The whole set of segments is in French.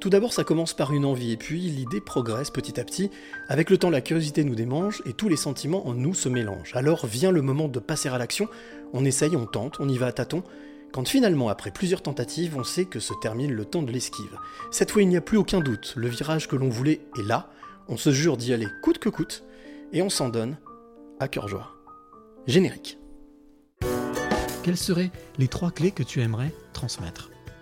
Tout d'abord, ça commence par une envie, et puis l'idée progresse petit à petit. Avec le temps, la curiosité nous démange, et tous les sentiments en nous se mélangent. Alors vient le moment de passer à l'action, on essaye, on tente, on y va à tâtons, quand finalement, après plusieurs tentatives, on sait que se termine le temps de l'esquive. Cette fois, il n'y a plus aucun doute, le virage que l'on voulait est là, on se jure d'y aller coûte que coûte, et on s'en donne à cœur joie. Générique. Quelles seraient les trois clés que tu aimerais transmettre?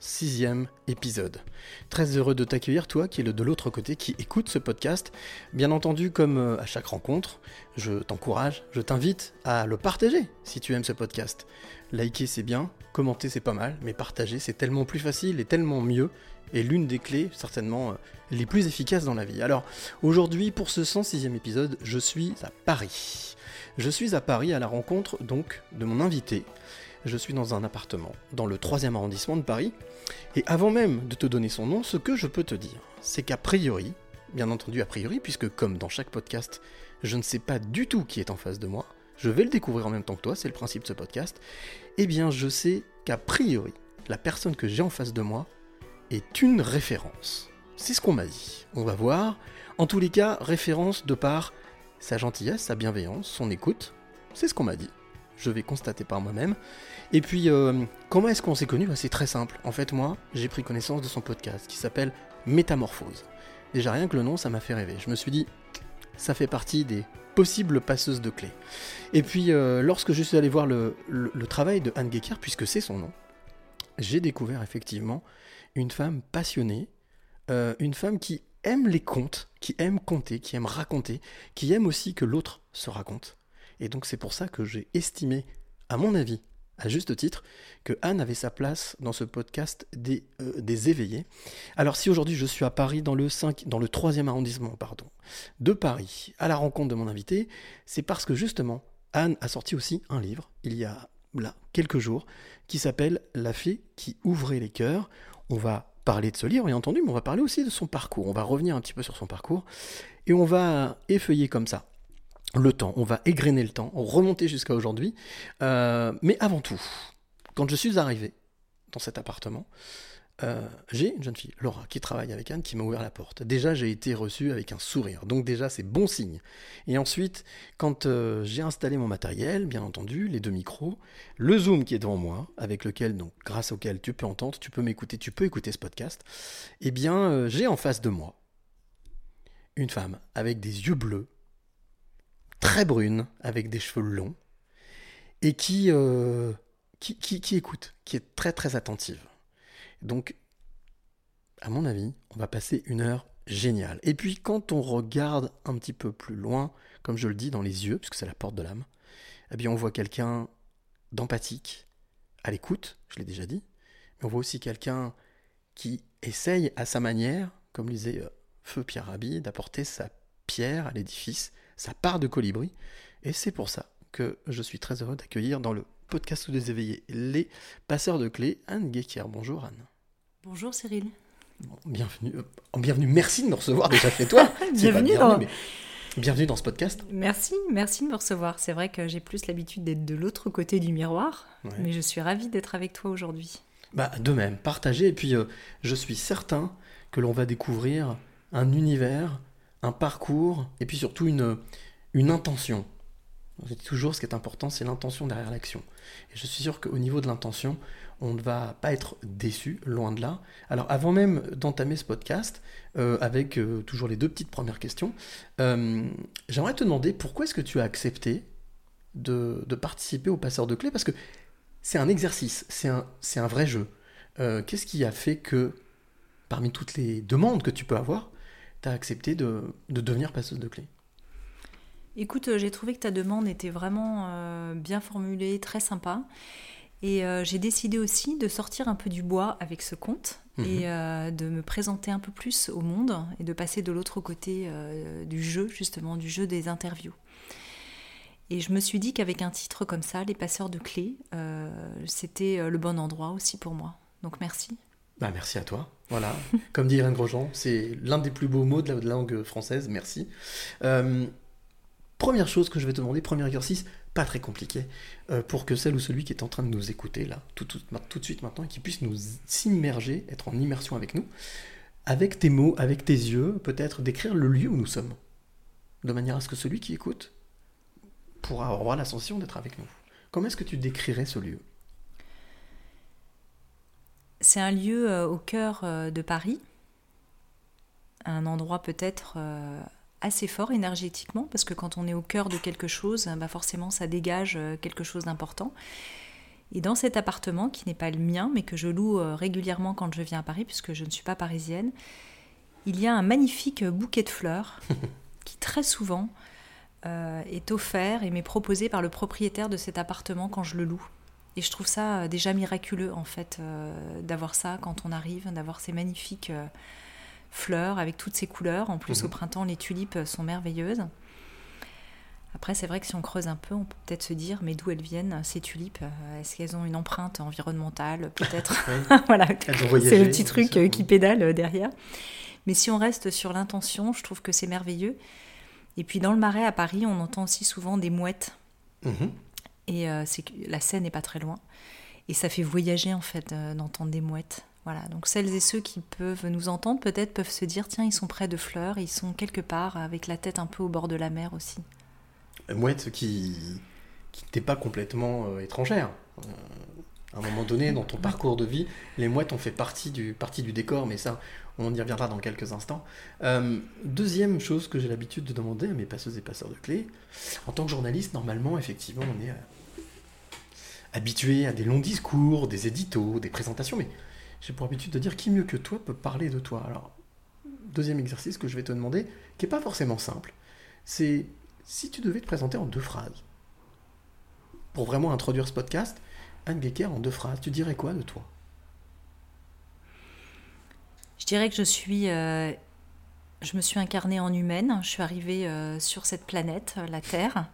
106e épisode. Très heureux de t'accueillir, toi qui es le de l'autre côté, qui écoute ce podcast. Bien entendu, comme euh, à chaque rencontre, je t'encourage, je t'invite à le partager si tu aimes ce podcast. Liker c'est bien, commenter c'est pas mal, mais partager c'est tellement plus facile et tellement mieux, et l'une des clés certainement euh, les plus efficaces dans la vie. Alors aujourd'hui, pour ce 106e épisode, je suis à Paris. Je suis à Paris à la rencontre donc de mon invité, je suis dans un appartement dans le 3e arrondissement de Paris. Et avant même de te donner son nom, ce que je peux te dire, c'est qu'a priori, bien entendu a priori, puisque comme dans chaque podcast, je ne sais pas du tout qui est en face de moi, je vais le découvrir en même temps que toi, c'est le principe de ce podcast, eh bien je sais qu'a priori, la personne que j'ai en face de moi est une référence. C'est ce qu'on m'a dit. On va voir. En tous les cas, référence de par sa gentillesse, sa bienveillance, son écoute. C'est ce qu'on m'a dit je vais constater par moi-même. Et puis, euh, comment est-ce qu'on s'est connus? Bah, C'est très simple. En fait, moi, j'ai pris connaissance de son podcast qui s'appelle Métamorphose. Déjà, rien que le nom, ça m'a fait rêver. Je me suis dit, ça fait partie des possibles passeuses de clés. Et puis, euh, lorsque je suis allé voir le, travail de Anne Gecker, puisque c'est son nom, j'ai découvert effectivement une femme passionnée, euh, une femme qui aime les contes, qui aime conter, qui aime raconter, qui aime aussi que l'autre se raconte. Et donc c'est pour ça que j'ai estimé, à mon avis, à juste titre, que Anne avait sa place dans ce podcast des, euh, des éveillés. Alors si aujourd'hui je suis à Paris dans le 5, dans le 3e arrondissement, pardon, de Paris, à la rencontre de mon invité, c'est parce que justement, Anne a sorti aussi un livre, il y a là quelques jours, qui s'appelle La fée qui ouvrait les cœurs. On va parler de ce livre, bien entendu, mais on va parler aussi de son parcours. On va revenir un petit peu sur son parcours et on va effeuiller comme ça le temps, on va égrener le temps, remonter jusqu'à aujourd'hui. Euh, mais avant tout, quand je suis arrivé dans cet appartement, euh, j'ai une jeune fille, Laura, qui travaille avec Anne, qui m'a ouvert la porte. Déjà, j'ai été reçu avec un sourire, donc déjà, c'est bon signe. Et ensuite, quand euh, j'ai installé mon matériel, bien entendu, les deux micros, le Zoom qui est devant moi, avec lequel, donc, grâce auquel tu peux entendre, tu peux m'écouter, tu peux écouter ce podcast, eh bien, j'ai en face de moi une femme avec des yeux bleus, très brune, avec des cheveux longs, et qui, euh, qui écoute, qui est très très attentive. Donc, à mon avis, on va passer une heure géniale. Et puis, quand on regarde un petit peu plus loin, comme je le dis, dans les yeux, puisque c'est la porte de l'âme, eh bien, on voit quelqu'un d'empathique, à l'écoute, je l'ai déjà dit, mais on voit aussi quelqu'un qui essaye à sa manière, comme disait euh, Feu Pierre Rabhi, d'apporter sa pierre à l'édifice, sa part de colibri. Et c'est pour ça que je suis très heureux d'accueillir dans le podcast des éveillés les passeurs de clés, Anne Guéquier. Bonjour Anne. Bonjour Cyril. Bienvenue, euh, bienvenue, merci de me recevoir déjà chez toi. Bienvenue dans- mais bienvenue dans ce podcast. Merci, merci de me recevoir. C'est vrai que j'ai plus l'habitude d'être de l'autre côté du miroir, Ouais. mais je suis ravie d'être avec toi aujourd'hui. Bah, de même, partagez. Et puis, euh, je suis certain que l'on va découvrir un univers, un parcours, et puis surtout une, une intention. Je dis toujours, ce qui est important, c'est l'intention derrière l'action. Et je suis sûr qu'au niveau de l'intention, on ne va pas être déçu, loin de là. Alors, avant même d'entamer ce podcast, euh, avec euh, toujours les deux petites premières questions, euh, j'aimerais te demander pourquoi est-ce que tu as accepté de, de participer au passeur de clés? Parce que c'est un exercice, c'est un, un vrai jeu. Qu'est-ce qui a fait que parmi toutes les demandes que tu peux avoir, tu as accepté de, de devenir passeuse de clés Écoute, euh, j'ai trouvé que ta demande était vraiment euh, bien formulée, très sympa. Et euh, j'ai décidé aussi de sortir un peu du bois avec ce compte Mhm. et euh, de me présenter un peu plus au monde et de passer de l'autre côté du jeu, justement, du jeu des interviews. Et je me suis dit qu'avec un titre comme ça, Les passeurs de clés, c'était le bon endroit aussi pour moi. Donc merci. Bah, merci à toi. Voilà. Comme dit Irène Grosjean, c'est l'un des plus beaux mots de la, langue française. Merci. Euh, première chose que je vais te demander, premier exercice, pas très compliqué, euh, pour que celle ou celui qui est en train de nous écouter là, tout, tout, tout de suite maintenant, et qui puisse nous s'immerger, être en immersion avec nous, avec tes mots, avec tes yeux, peut-être décrire le lieu où nous sommes, de manière à ce que celui qui écoute pourra avoir la sensation d'être avec nous. Comment est-ce que tu décrirais ce lieu? C'est un lieu euh, au cœur euh, de Paris, un endroit peut-être euh, assez fort énergétiquement, parce que quand on est au cœur de quelque chose, bah forcément ça dégage quelque chose d'important. Et dans cet appartement, qui n'est pas le mien, mais que je loue régulièrement quand je viens à Paris, puisque je ne suis pas parisienne, il y a un magnifique bouquet de fleurs qui très souvent euh, est offert et m'est proposé par le propriétaire de cet appartement quand je le loue. Et je trouve ça euh, déjà miraculeux en fait euh, d'avoir ça quand on arrive, d'avoir ces magnifiques euh, fleurs avec toutes ces couleurs. En plus Mhm. au printemps les tulipes sont merveilleuses. Après c'est vrai que si on creuse un peu, on peut peut-être se dire mais d'où elles viennent ces tulipes Est-ce qu'elles ont une empreinte environnementale peut-être. Voilà, c'est le petit truc qui pédale derrière. Mais si on reste sur l'intention, je trouve que c'est merveilleux. Et puis dans le marais à Paris, on entend aussi souvent des mouettes. Mhm. Et euh, c'est la Seine n'est pas très loin. Et ça fait voyager en fait euh, d'entendre des mouettes. Voilà, donc celles et ceux qui peuvent nous entendre peut-être peuvent se dire tiens, ils sont près de fleurs, ils sont quelque part avec la tête un peu au bord de la mer aussi. mouette qui, qui pas complètement euh, étrangère. Euh, à un moment donné, dans ton parcours de vie, les mouettes ont fait partie du, partie du décor, mais ça, on y reviendra dans quelques instants. Euh, deuxième chose que j'ai l'habitude de demander à mes passeuses et passeurs de clés, en tant que journaliste, normalement, effectivement, on est euh, habitué à des longs discours, des éditos, des présentations, mais j'ai pour habitude de dire qui mieux que toi peut parler de toi. Alors, deuxième exercice que je vais te demander, qui n'est pas forcément simple, c'est si tu devais te présenter en deux phrases, pour vraiment introduire ce podcast, Anne Gecker en deux phrases, tu dirais quoi de toi? Je dirais que je suis. euh, je me suis incarnée en humaine. Je suis arrivée euh, sur cette planète, euh, la Terre,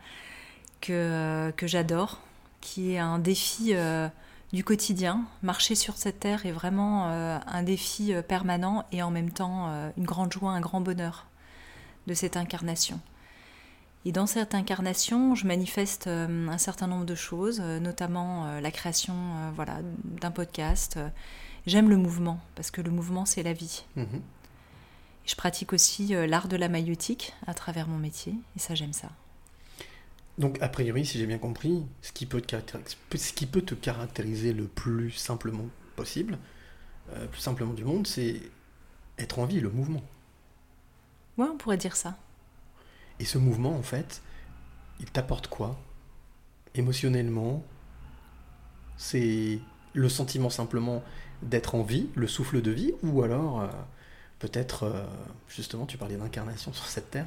que, que j'adore, qui est un défi euh, du quotidien. Marcher sur cette Terre est vraiment euh, un défi euh, permanent et en même temps une grande joie, un grand bonheur de cette incarnation. Et dans cette incarnation, je manifeste un certain nombre de choses, notamment la création voilà, d'un podcast. J'aime le mouvement, parce que le mouvement, c'est la vie. Mhm. Je pratique aussi l'art de la maïotique à travers mon métier, et ça, j'aime ça. Donc, a priori, si j'ai bien compris, ce qui peut te caractériser, ce qui peut te caractériser le plus simplement possible, euh, plus simplement du monde, c'est être en vie, le mouvement. Ouais, on pourrait dire ça. Et ce mouvement, en fait, il t'apporte quoi? Émotionnellement C'est le sentiment simplement d'être en vie, le souffle de vie, ou alors euh, peut-être, euh, justement, tu parlais d'incarnation sur cette terre,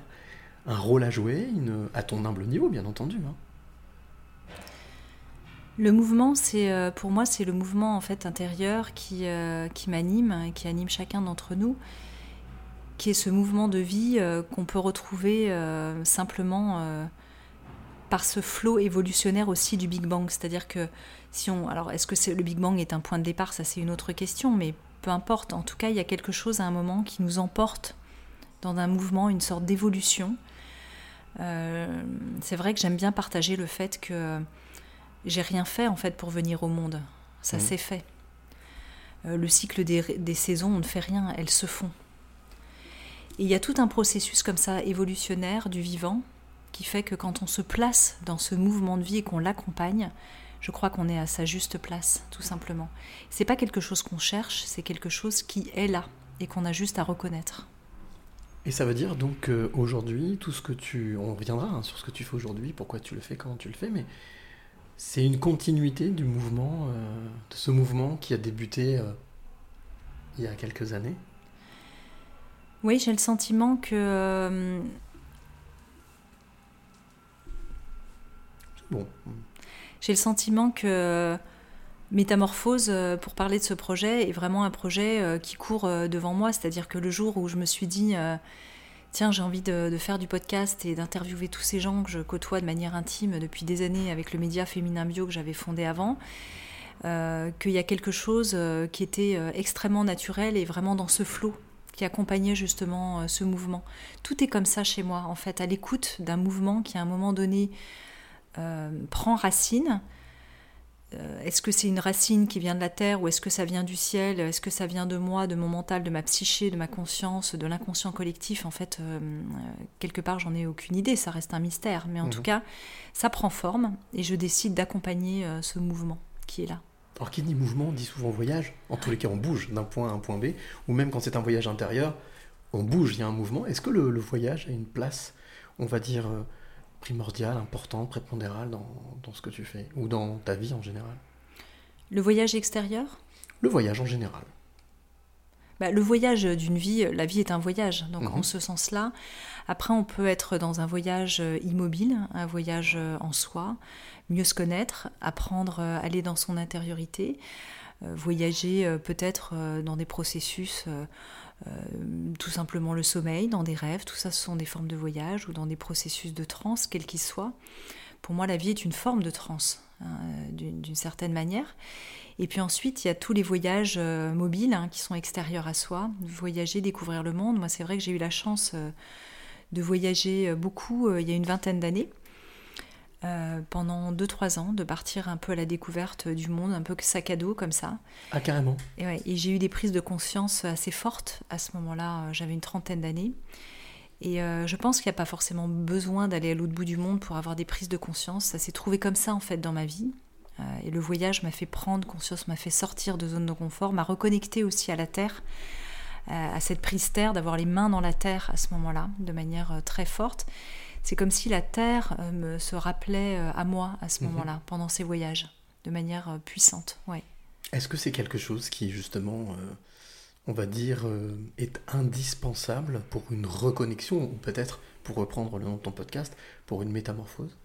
un rôle à jouer, à ton humble niveau, bien entendu. hein. Le mouvement, c'est euh, pour moi, c'est le mouvement en fait intérieur qui, euh, qui m'anime et qui anime chacun d'entre nous, qui est ce mouvement de vie euh, qu'on peut retrouver simplement par ce flot évolutionnaire aussi du Big Bang. C'est-à-dire que si on, alors est-ce que le Big Bang est un point de départ, ça c'est une autre question, mais peu importe. En tout cas, il y a quelque chose à un moment qui nous emporte dans un mouvement, une sorte d'évolution. Euh, c'est vrai que j'aime bien partager le fait que j'ai rien fait en fait pour venir au monde. Ça Mhm. s'est fait. Euh, le cycle des, des saisons, on ne fait rien, elles se font. Et il y a tout un processus comme ça évolutionnaire du vivant qui fait que quand on se place dans ce mouvement de vie et qu'on l'accompagne, je crois qu'on est à sa juste place, tout simplement. C'est pas quelque chose qu'on cherche, c'est quelque chose qui est là et qu'on a juste à reconnaître. Et ça veut dire donc qu'aujourd'hui, tout ce que tu. On reviendra hein, sur ce que tu fais aujourd'hui, pourquoi tu le fais, comment tu le fais, mais c'est une continuité du mouvement, euh, de ce mouvement qui a débuté euh, il y a quelques années, Oui, j'ai le sentiment que euh, Bon, J'ai le sentiment que Métamorphose, euh, pour parler de ce projet, est vraiment un projet euh, qui court euh, devant moi. C'est-à-dire que le jour où je me suis dit, tiens, j'ai envie de, faire du podcast et d'interviewer tous ces gens que je côtoie de manière intime depuis des années avec le média Féminin Bio que j'avais fondé avant, qu'il y a quelque chose qui était extrêmement naturel et vraiment dans ce flot qui accompagnait justement ce mouvement. Tout est comme ça chez moi, en fait, à l'écoute d'un mouvement qui à un moment donné prend racine. Euh, est-ce que c'est une racine qui vient de la terre ou est-ce que ça vient du ciel? Est-ce que ça vient de moi, de mon mental, de ma psyché, de ma conscience, de l'inconscient collectif? En fait, euh, euh, quelque part, j'en ai aucune idée, ça reste un mystère. Mais en Mhm. tout cas, ça prend forme et je décide d'accompagner euh, ce mouvement qui est là. Alors qui dit mouvement dit souvent voyage. En tous les cas, on bouge d'un point à un point B, ou même quand c'est un voyage intérieur, on bouge, il y a un mouvement. Est-ce que le, le voyage a une place, on va dire, primordiale, importante, prépondérale dans, dans ce que tu fais, ou dans ta vie en général Le voyage extérieur? Le voyage en général. Bah, le voyage d'une vie, la vie est un voyage. Donc Mhm. en ce sens-là, après on peut être dans un voyage immobile, un voyage en soi, mieux se connaître, apprendre à aller dans son intériorité, euh, voyager euh, peut-être euh, dans des processus, euh, tout simplement le sommeil, dans des rêves, tout ça ce sont des formes de voyage ou dans des processus de transe, quels qu'ils soient. Pour moi, la vie est une forme de transe, hein, d'une certaine manière. Et puis ensuite, il y a tous les voyages euh, mobiles hein, qui sont extérieurs à soi, voyager, découvrir le monde. Moi, c'est vrai que j'ai eu la chance euh, de voyager beaucoup il y a une vingtaine d'années, euh, pendant 2-3 ans, de partir un peu à la découverte du monde, un peu sac à dos comme ça. Ah, carrément. Et, ouais, et j'ai eu des prises de conscience assez fortes à ce moment-là. euh, J'avais une trentaine d'années. Et euh, je pense qu'il n'y a pas forcément besoin d'aller à l'autre bout du monde pour avoir des prises de conscience. Ça s'est trouvé comme ça en fait dans ma vie. Euh, et le voyage m'a fait prendre conscience, m'a fait sortir de zone de confort, m'a reconnecté aussi à la terre, euh, à cette prise terre, d'avoir les mains dans la terre à ce moment-là, de manière très forte. C'est comme si la terre euh, me se rappelait euh, à moi à ce Mhm. moment-là, pendant ces voyages, de manière euh, puissante. Ouais. Est-ce que c'est quelque chose qui, justement, euh, on va dire, euh, est indispensable pour une reconnexion, ou peut-être, pour reprendre le nom de ton podcast, pour une métamorphose?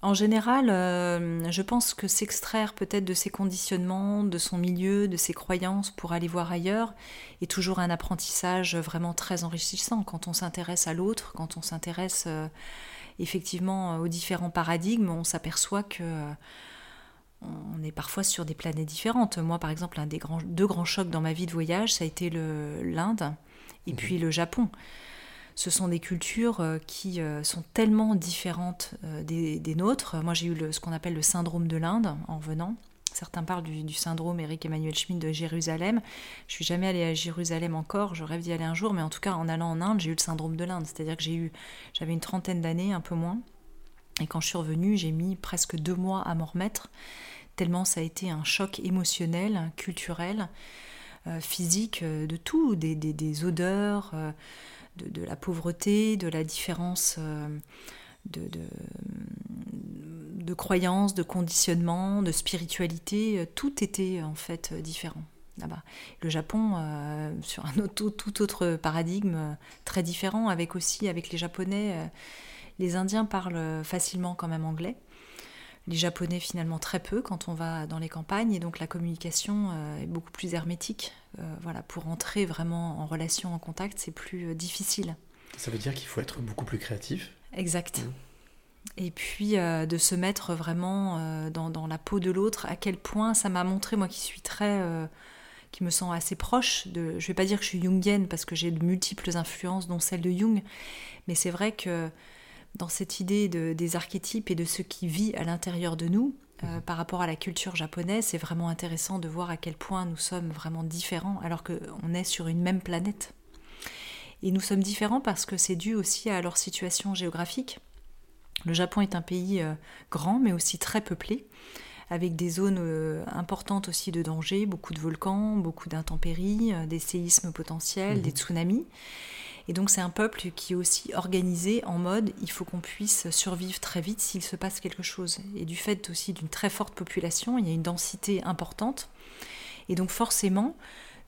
En général, euh, je pense que s'extraire peut-être de ses conditionnements, de son milieu, de ses croyances pour aller voir ailleurs est toujours un apprentissage vraiment très enrichissant quand on s'intéresse à l'autre, quand on s'intéresse euh, effectivement aux différents paradigmes, on s'aperçoit que euh, on est parfois sur des planètes différentes. Moi, par exemple, un des grands, deux grands chocs dans ma vie de voyage, ça a été l'Inde et puis le Japon. Ce sont des cultures euh, qui euh, sont tellement différentes euh, des, nôtres. Moi, j'ai eu le- ce qu'on appelle le syndrome de l'Inde en venant. Certains parlent du, syndrome Eric Emmanuel Schmitt de Jérusalem. Je suis jamais allée à Jérusalem encore. Je rêve d'y aller un jour, mais en tout cas, en allant en Inde, j'ai eu le syndrome de l'Inde. C'est-à-dire que j'ai eu, j'avais une trentaine d'années, un peu moins. Et quand je suis revenue, j'ai mis presque deux mois à m'en remettre, tellement ça a été un choc émotionnel, culturel, physique, de tout, des, odeurs, de, la pauvreté, de la différence euh, de, de, de croyances, de conditionnement, de spiritualité. euh, Tout était en fait euh, différent là-bas. Le Japon, sur un tout autre paradigme, très différent, avec aussi, avec les Japonais, les Indiens parlent facilement quand même anglais. Les Japonais finalement très peu quand on va dans les campagnes et donc la communication est beaucoup plus hermétique. Euh, voilà, pour entrer vraiment en relation, en contact, c'est plus euh, difficile. Ça veut dire qu'il faut être beaucoup plus créatif. Exact. Et puis euh, de se mettre vraiment euh, dans, dans la peau de l'autre, à quel point ça m'a montré, moi qui suis très. euh, qui me sens assez proche de. Je vais pas dire que je suis jungienne parce que j'ai de multiples influences, dont celle de Jung, mais c'est vrai que dans cette idée de, des archétypes et de ce qui vit à l'intérieur de nous, euh, par rapport à la culture japonaise, c'est vraiment intéressant de voir à quel point nous sommes vraiment différents alors qu'on est sur une même planète. Et nous sommes différents parce que c'est dû aussi à leur situation géographique. Le Japon est un pays euh, grand mais aussi très peuplé, avec des zones euh, importantes aussi de danger, beaucoup de volcans, beaucoup d'intempéries, des séismes potentiels, Mhm. des tsunamis. Et donc c'est un peuple qui est aussi organisé en mode il faut qu'on puisse survivre très vite s'il se passe quelque chose. Et du fait aussi d'une très forte population, il y a une densité importante. Et donc forcément,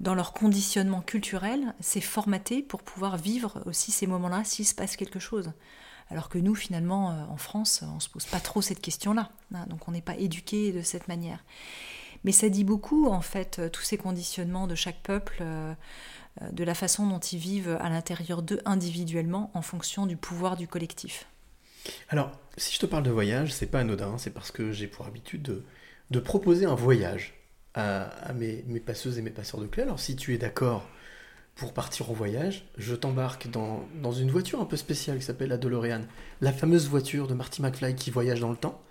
dans leur conditionnement culturel, c'est formaté pour pouvoir vivre aussi ces moments-là s'il se passe quelque chose. Alors que nous, finalement, euh, en France, on ne se pose pas trop cette question-là. hein, donc on n'est pas éduqué de cette manière. Mais ça dit beaucoup, en fait, euh, tous ces conditionnements de chaque peuple, euh, de la façon dont ils vivent à l'intérieur d'eux individuellement en fonction du pouvoir du collectif. Alors, si je te parle de voyage, c'est pas anodin, c'est parce que j'ai pour habitude de, proposer un voyage à, mes, passeuses et mes passeurs de clés. Alors, si tu es d'accord pour partir en voyage, je t'embarque dans, dans une voiture un peu spéciale qui s'appelle la DeLorean, la fameuse voiture de Marty McFly qui voyage dans le temps.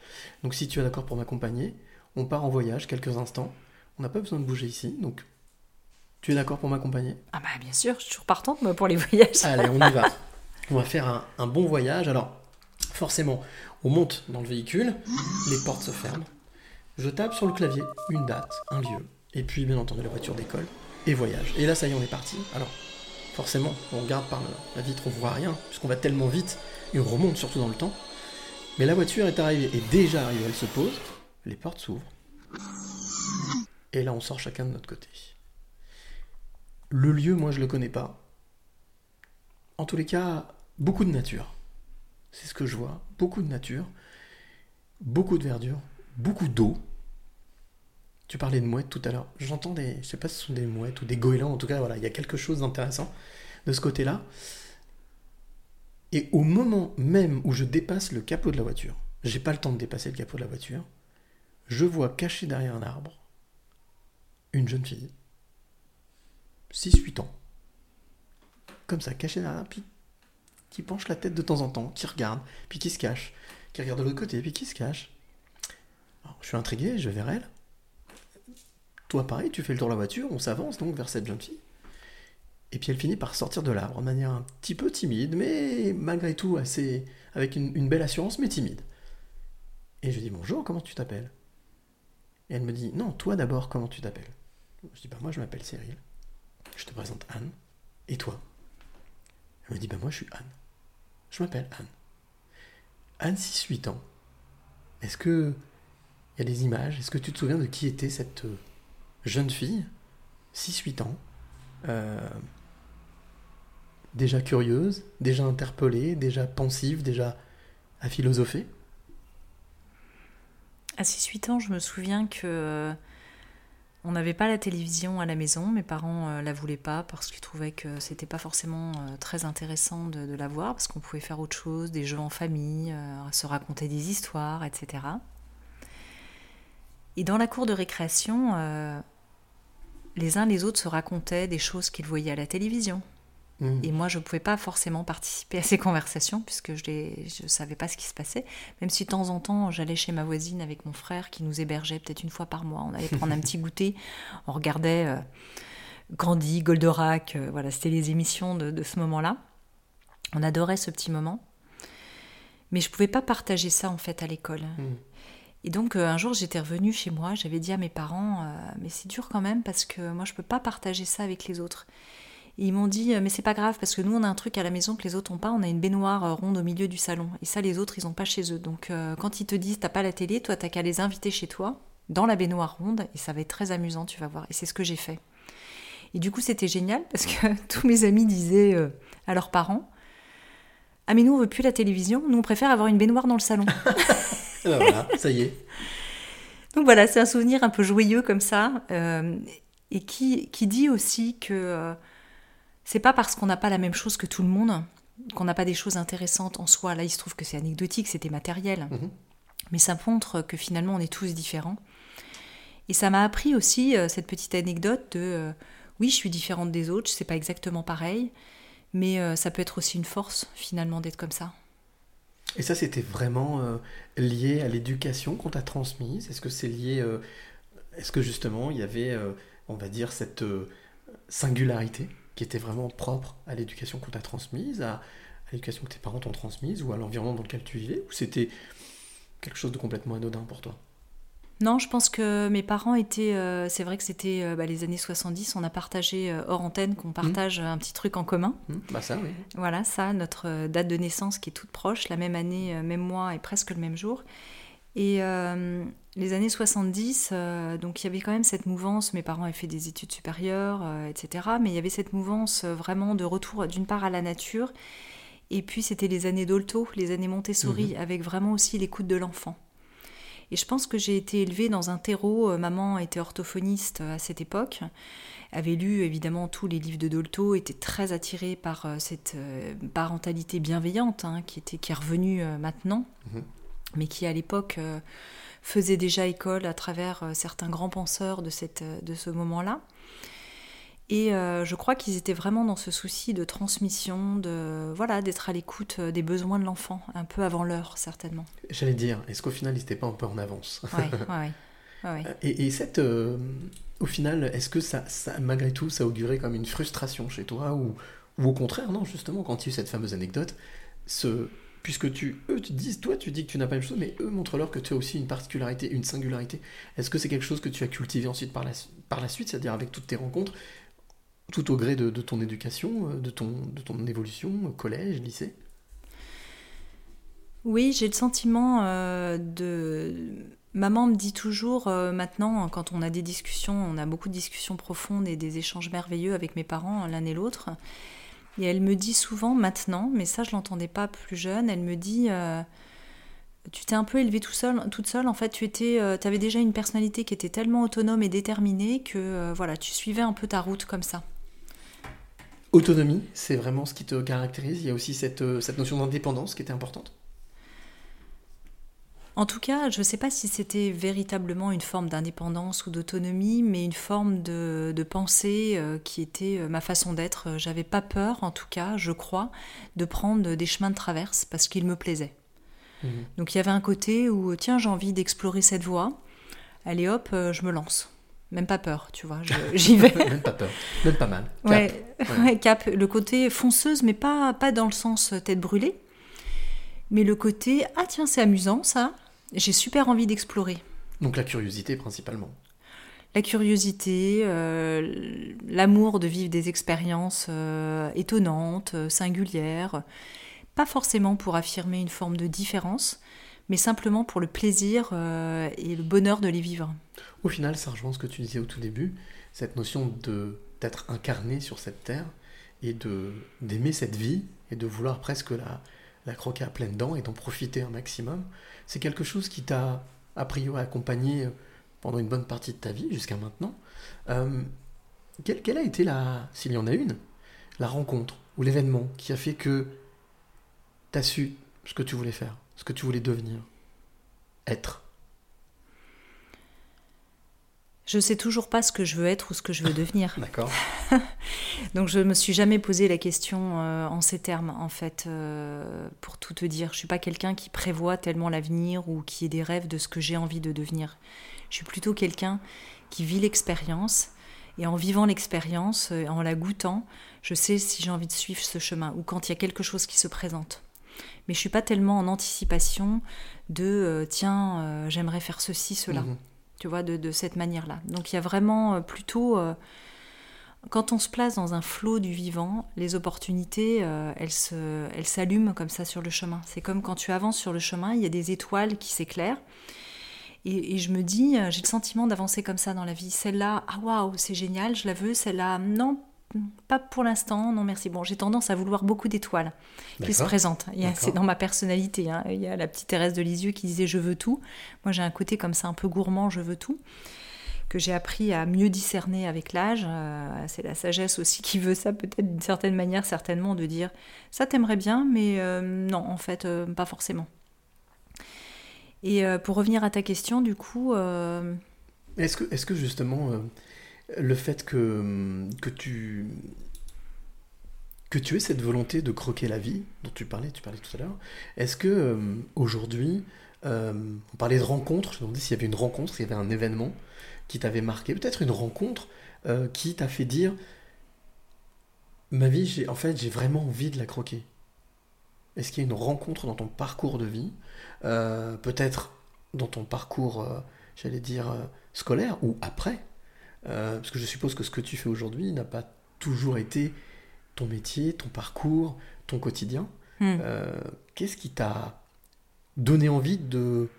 Donc, si tu es d'accord pour m'accompagner, on part en voyage quelques instants. On n'a pas besoin de bouger ici, donc tu es d'accord pour m'accompagner? Ah bah bien sûr, je suis toujours partante moi, pour les voyages. Allez, on y va. On va faire un, un bon voyage. Alors, forcément, on monte dans le véhicule, les portes se ferment. Je tape sur le clavier une date, un lieu, et puis bien entendu la voiture décolle et voyage. Et là, ça y est, on est parti. Alors, forcément, on regarde par la vitre, on voit rien, puisqu'on va tellement vite et on remonte surtout dans le temps. Mais la voiture est arrivée, et déjà arrivée, elle se pose, les portes s'ouvrent. Et là, on sort chacun de notre côté. Le lieu, moi, je le connais pas. En tous les cas, beaucoup de nature. C'est ce que je vois. Beaucoup de nature, beaucoup de verdure, beaucoup d'eau. Tu parlais de mouettes tout à l'heure. J'entends des. Je sais pas si ce sont des mouettes ou des goélands. En tout cas, voilà, il y a quelque chose d'intéressant de ce côté-là. Et au moment même où je dépasse le capot de la voiture, j'ai pas le temps de dépasser le capot de la voiture, je vois caché derrière un arbre une jeune fille. 6-8 ans. Comme ça, cachée derrière puis qui penche la tête de temps en temps, qui regarde, puis qui se cache, qui regarde de l'autre côté, puis qui se cache. Je suis intrigué, je vais vers elle. Toi, pareil, tu fais le tour de la voiture, on s'avance donc vers cette jeune fille. Et puis elle finit par sortir de l'arbre de manière un petit peu timide, mais malgré tout assez. avec une, une belle assurance, mais timide. Et je dis bonjour, comment tu t'appelles? Et elle me dit non, toi d'abord, comment tu t'appelles? Je dis bah moi je m'appelle Cyril. Je te présente Anne. Et toi? Elle me dit bah moi je suis Anne. Je m'appelle Anne. Anne, 6-8 ans. Est-ce que. Il y a des images? Est-ce que tu te souviens de qui était cette euh, jeune fille? 6-8 ans. euh, déjà curieuse, déjà interpellée, déjà pensive, déjà à philosopher À 6-8 ans, je me souviens que euh, on n'avait pas la télévision à la maison. Mes parents euh, la voulaient pas parce qu'ils trouvaient que c'était pas forcément euh, très intéressant de, la voir parce qu'on pouvait faire autre chose, des jeux en famille, euh, se raconter des histoires, etc. Et dans la cour de récréation, euh, les uns les autres se racontaient des choses qu'ils voyaient à la télévision. Mhm. Et moi, je ne pouvais pas forcément participer à ces conversations puisque je ne savais pas ce qui se passait. Même si de temps en temps, j'allais chez ma voisine avec mon frère qui nous hébergeait peut-être une fois par mois. On allait prendre un petit goûter. On regardait euh, Gandhi, Goldorak. euh, voilà, c'était les émissions de, de ce moment-là. On adorait ce petit moment. Mais je ne pouvais pas partager ça en fait à l'école. Mhm. Et donc euh, un jour j'étais revenue chez moi, j'avais dit à mes parents, euh, mais c'est dur quand même parce que moi je peux pas partager ça avec les autres. Et ils m'ont dit, euh, mais c'est pas grave parce que nous on a un truc à la maison que les autres ont pas, on a une baignoire euh, ronde au milieu du salon. Et ça les autres ils ont pas chez eux. Donc euh, quand ils te disent t'as pas la télé, toi t'as qu'à les inviter chez toi, dans la baignoire ronde, et ça va être très amusant, tu vas voir. Et c'est ce que j'ai fait. Et du coup c'était génial parce que tous mes amis disaient euh, à leurs parents, ah mais nous on veut plus la télévision, nous on préfère avoir une baignoire dans le salon. Ben voilà, ça y est. Donc voilà, c'est un souvenir un peu joyeux comme ça, euh, et qui, qui dit aussi que c'est pas parce qu'on n'a pas la même chose que tout le monde qu'on n'a pas des choses intéressantes en soi. Là, il se trouve que c'est anecdotique, c'était matériel, Mhm. mais ça montre que finalement on est tous différents. Et ça m'a appris aussi euh, cette petite anecdote de euh, oui, je suis différente des autres, c'est pas exactement pareil, mais euh, ça peut être aussi une force finalement d'être comme ça. Et ça, c'était vraiment lié à l'éducation qu'on t'a transmise? Est-ce que c'est lié. Est-ce que justement, il y avait, on va dire, cette singularité? Qui était vraiment propre à l'éducation qu'on t'a transmise, à, à l'éducation que tes parents t'ont transmise, ou à l'environnement dans lequel tu vivais Ou c'était quelque chose de complètement anodin pour toi? Non, je pense que mes parents étaient. euh, c'est vrai que c'était euh, bah, les années 70. On a partagé euh, hors antenne qu'on partage un petit truc en commun. Hmm Bah, ça, oui. Voilà, ça, notre date de naissance qui est toute proche, la même année, même mois et presque le même jour. Et les années 70, euh, donc il y avait quand même cette mouvance, mes parents avaient fait des études supérieures, euh, etc. Mais il y avait cette mouvance euh, vraiment de retour d'une part à la nature, et puis c'était les années Dolto, les années Montessori, avec vraiment aussi l'écoute de l'enfant. Et je pense que j'ai été élevée dans un terreau, euh, maman était orthophoniste à cette époque, avait lu évidemment tous les livres de Dolto, était très attirée par cette parentalité bienveillante hein, qui, était, qui est revenue maintenant, Mhm. mais qui à l'époque faisait déjà école à travers euh, certains grands penseurs de, cette, euh, de ce moment-là. Et euh, je crois qu'ils étaient vraiment dans ce souci de transmission, de voilà, d'être à l'écoute des besoins de l'enfant, un peu avant l'heure certainement. J'allais dire, est-ce qu'au final, ils n'étaient pas un peu en avance? Ouais, ouais. Et, et cette, euh, au final, est-ce que ça, ça, malgré tout, ça augurait comme une frustration chez toi ou, ou au contraire, non, justement, quand il y a eu cette fameuse anecdote, ce, puisque tu, eux te disent, toi tu dis que tu n'as pas la même chose, mais eux montrent-leur que tu as aussi une particularité, une singularité. Est-ce que c'est quelque chose que tu as cultivé ensuite par la, par la suite, c'est-à-dire avec toutes tes rencontres, tout au gré de, ton éducation, euh, de ton, de ton évolution, euh, collège, lycée? Oui, j'ai le sentiment euh, de... Maman me dit toujours maintenant, quand on a des discussions, on a beaucoup de discussions profondes et des échanges merveilleux avec mes parents, l'un et l'autre. Et elle me dit souvent maintenant, mais ça je l'entendais pas plus jeune, elle me dit euh, tu t'es un peu élevée tout seul, toute seule, en fait tu étais, euh, avais déjà une personnalité qui était tellement autonome et déterminée que euh, voilà, tu suivais un peu ta route comme ça. Autonomie, c'est vraiment ce qui te caractérise. Il y a aussi cette, cette notion d'indépendance qui était importante. En tout cas, je ne sais pas si c'était véritablement une forme d'indépendance ou d'autonomie, mais une forme de, de pensée euh, qui était euh, ma façon d'être. J'avais pas peur, en tout cas, je crois, de prendre des chemins de traverse parce qu'ils me plaisaient. Mhm. Donc il y avait un côté où, tiens, j'ai envie d'explorer cette voie. Allez hop, euh, je me lance. Même pas peur, tu vois, j'y vais. même pas peur, même pas mal. Cap. Ouais, Ouais. ouais, cap. Le côté fonceuse, mais pas, pas dans le sens tête brûlée. Mais le côté, ah tiens, c'est amusant ça. J'ai super envie d'explorer. Donc la curiosité principalement. La curiosité, euh, l'amour de vivre des expériences euh, étonnantes, euh, singulières. Pas forcément pour affirmer une forme de différence, mais simplement pour le plaisir euh, et le bonheur de les vivre. Au final, ça rejoint ce que tu disais au tout début, cette notion de d'être incarné sur cette terre et de d'aimer cette vie et de vouloir presque la, la croquer à pleines dents et d'en profiter un maximum. C'est quelque chose qui t'a a priori accompagné pendant une bonne partie de ta vie jusqu'à maintenant. Euh, quelle, quelle a été la, s'il y en a une, la rencontre ou l'événement qui a fait que tu as su ce que tu voulais faire, ce que tu voulais devenir, être? Je sais toujours pas ce que je veux être ou ce que je veux devenir. D'accord Donc je me suis jamais posé la question euh, en ces termes, en fait, euh, pour tout te dire. Je suis pas quelqu'un qui prévoit tellement l'avenir ou qui ait des rêves de ce que j'ai envie de devenir. Je suis plutôt quelqu'un qui vit l'expérience et en vivant l'expérience, euh, en la goûtant, je sais si j'ai envie de suivre ce chemin ou quand il y a quelque chose qui se présente. Mais je suis pas tellement en anticipation de euh, tiens, j'aimerais faire ceci, cela Mhm. Tu vois, de, cette manière-là. Donc il y a vraiment euh, plutôt, euh, quand on se place dans un flot du vivant, les opportunités, euh, elles se- elles s'allument comme ça sur le chemin. C'est comme quand tu avances sur le chemin, il y a des étoiles qui s'éclairent. Et, je me dis, j'ai le sentiment d'avancer comme ça dans la vie. Celle-là, ah waouh, c'est génial, je la veux. Celle-là, non, pas pour l'instant, non merci. Bon, j'ai tendance à vouloir beaucoup d'étoiles qui se présentent. C'est dans ma personnalité. hein. Il y a la petite Thérèse de Lisieux qui disait je veux tout. Moi, j'ai un côté comme ça un peu gourmand, je veux tout, que j'ai appris à mieux discerner avec l'âge. Euh, c'est la sagesse aussi qui veut ça, peut-être d'une certaine manière, certainement, de dire ça t'aimerais bien, mais euh, non, en fait, euh, pas forcément. Et pour revenir à ta question, du coup, Est-ce que, est que justement, le fait que, tu, aies cette volonté de croquer la vie dont tu parlais, tu parlais tout à l'heure, est-ce que euh, aujourd'hui, euh, on parlait de rencontre, je me demandais s'il y avait une rencontre, s'il y avait un événement qui t'avait marqué, peut-être une rencontre euh, qui t'a fait dire ma vie, j'ai, en fait, j'ai vraiment envie de la croquer. Est-ce qu'il y a une rencontre dans ton parcours de vie, peut-être dans ton parcours, j'allais dire, scolaire ou après Euh, Parce que je suppose que ce que tu fais aujourd'hui n'a pas toujours été ton métier, ton parcours, ton quotidien. hmm. Euh, Qu'est-ce qui t'a donné envie de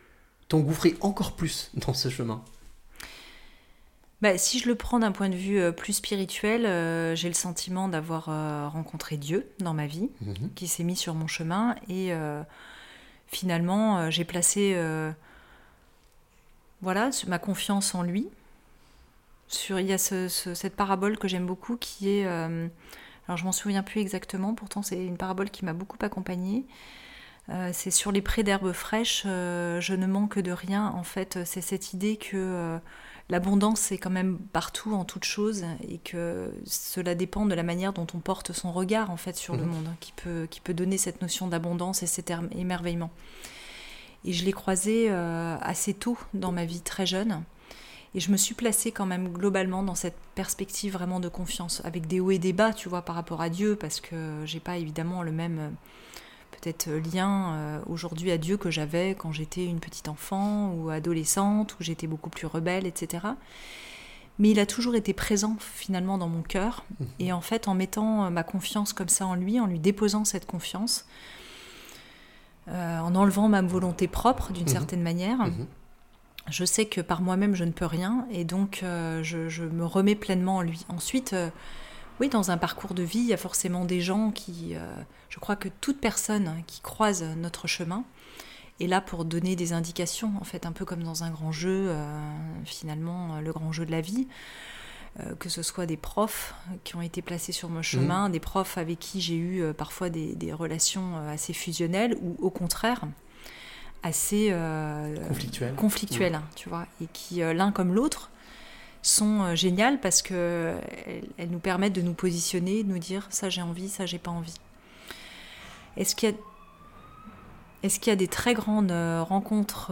t'engouffrer encore plus dans ce chemin? Bah, si je le prends d'un point de vue euh, plus spirituel, euh, j'ai le sentiment d'avoir euh, rencontré Dieu dans ma vie, Mhm. qui s'est mis sur mon chemin, et finalement, j'ai placé voilà, ma confiance en lui. Sur, il y a ce- ce- cette parabole que j'aime beaucoup qui est. euh, alors, je m'en souviens plus exactement, pourtant, c'est une parabole qui m'a beaucoup accompagnée. Euh, c'est sur les prés d'herbes fraîches, euh, je ne manque de rien. En fait, c'est cette idée que l'abondance est quand même partout, en toute chose, et que cela dépend de la manière dont on porte son regard en fait sur le Mhm. monde, qui peut, qui peut donner cette notion d'abondance et cet er- émerveillement. Et je l'ai croisé assez tôt dans ma vie, très jeune. Et je me suis placée quand même globalement dans cette perspective vraiment de confiance, avec des hauts et des bas, tu vois, par rapport à Dieu, parce que j'ai pas évidemment le même euh, peut-être euh, lien euh, aujourd'hui à Dieu que j'avais quand j'étais une petite enfant ou adolescente, où j'étais beaucoup plus rebelle, etc. Mais il a toujours été présent finalement dans mon cœur. Et en fait, en mettant ma confiance comme ça en lui, en lui déposant cette confiance, euh, en enlevant ma volonté propre d'une Mhm. certaine manière, Mhm. Je sais que par moi-même je ne peux rien et donc euh, je, je me remets pleinement en lui. Ensuite, euh, oui, dans un parcours de vie, il y a forcément des gens qui, euh, je crois que toute personne qui croise notre chemin est là pour donner des indications, en fait, un peu comme dans un grand jeu, finalement, le grand jeu de la vie. Que ce soit des profs qui ont été placés sur mon chemin, des profs avec qui j'ai eu parfois des, des relations assez fusionnelles, ou au contraire, assez euh, Conflictuel. conflictuelles, hein, tu vois, et qui, euh, l'un comme l'autre, sont euh, géniales parce que elles, nous permettent de nous positionner, de nous dire ça j'ai envie, ça j'ai pas envie. Est-ce qu'il y a est-ce qu'il y a des très grandes euh, rencontres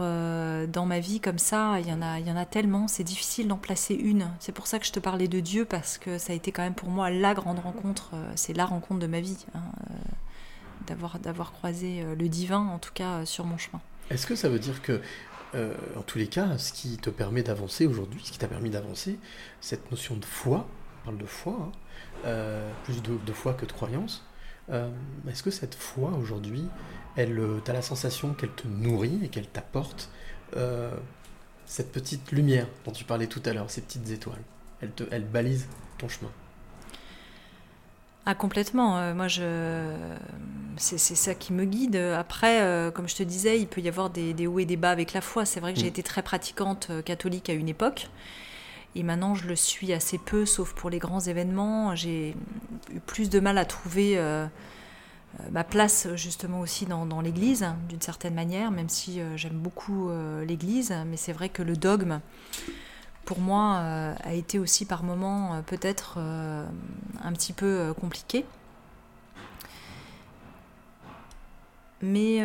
dans ma vie comme ça? Il y en a, il y en a tellement. C'est difficile d'en placer une. C'est pour ça que je te parlais de Dieu parce que ça a été quand même pour moi la grande rencontre. c'est la rencontre de ma vie, hein, d'avoir d'avoir croisé le divin en tout cas sur mon chemin. Est-ce que ça veut dire que, euh, en tous les cas, ce qui te permet d'avancer aujourd'hui, ce qui t'a permis d'avancer, cette notion de foi, on parle de foi, hein, euh, plus de, foi que de croyance, euh, est-ce que cette foi aujourd'hui, elle, tu as la sensation qu'elle te nourrit et qu'elle t'apporte cette petite lumière dont tu parlais tout à l'heure, ces petites étoiles? Elle, te, elle balise ton chemin. Ah complètement. euh, moi, je, c'est c'est ça qui me guide. Après, euh, comme je te disais, il peut y avoir des, des hauts et des bas avec la foi. C'est vrai que j'ai Mm. été très pratiquante euh, catholique à une époque. Et maintenant, je le suis assez peu, sauf pour les grands événements. J'ai eu plus de mal à trouver euh, ma place justement aussi dans, dans l'Église, d'une certaine manière, même si euh, j'aime beaucoup euh, l'Église. Mais c'est vrai que le dogme, pour moi, euh, a été aussi par moments euh, peut-être euh, un petit peu compliqué. Mais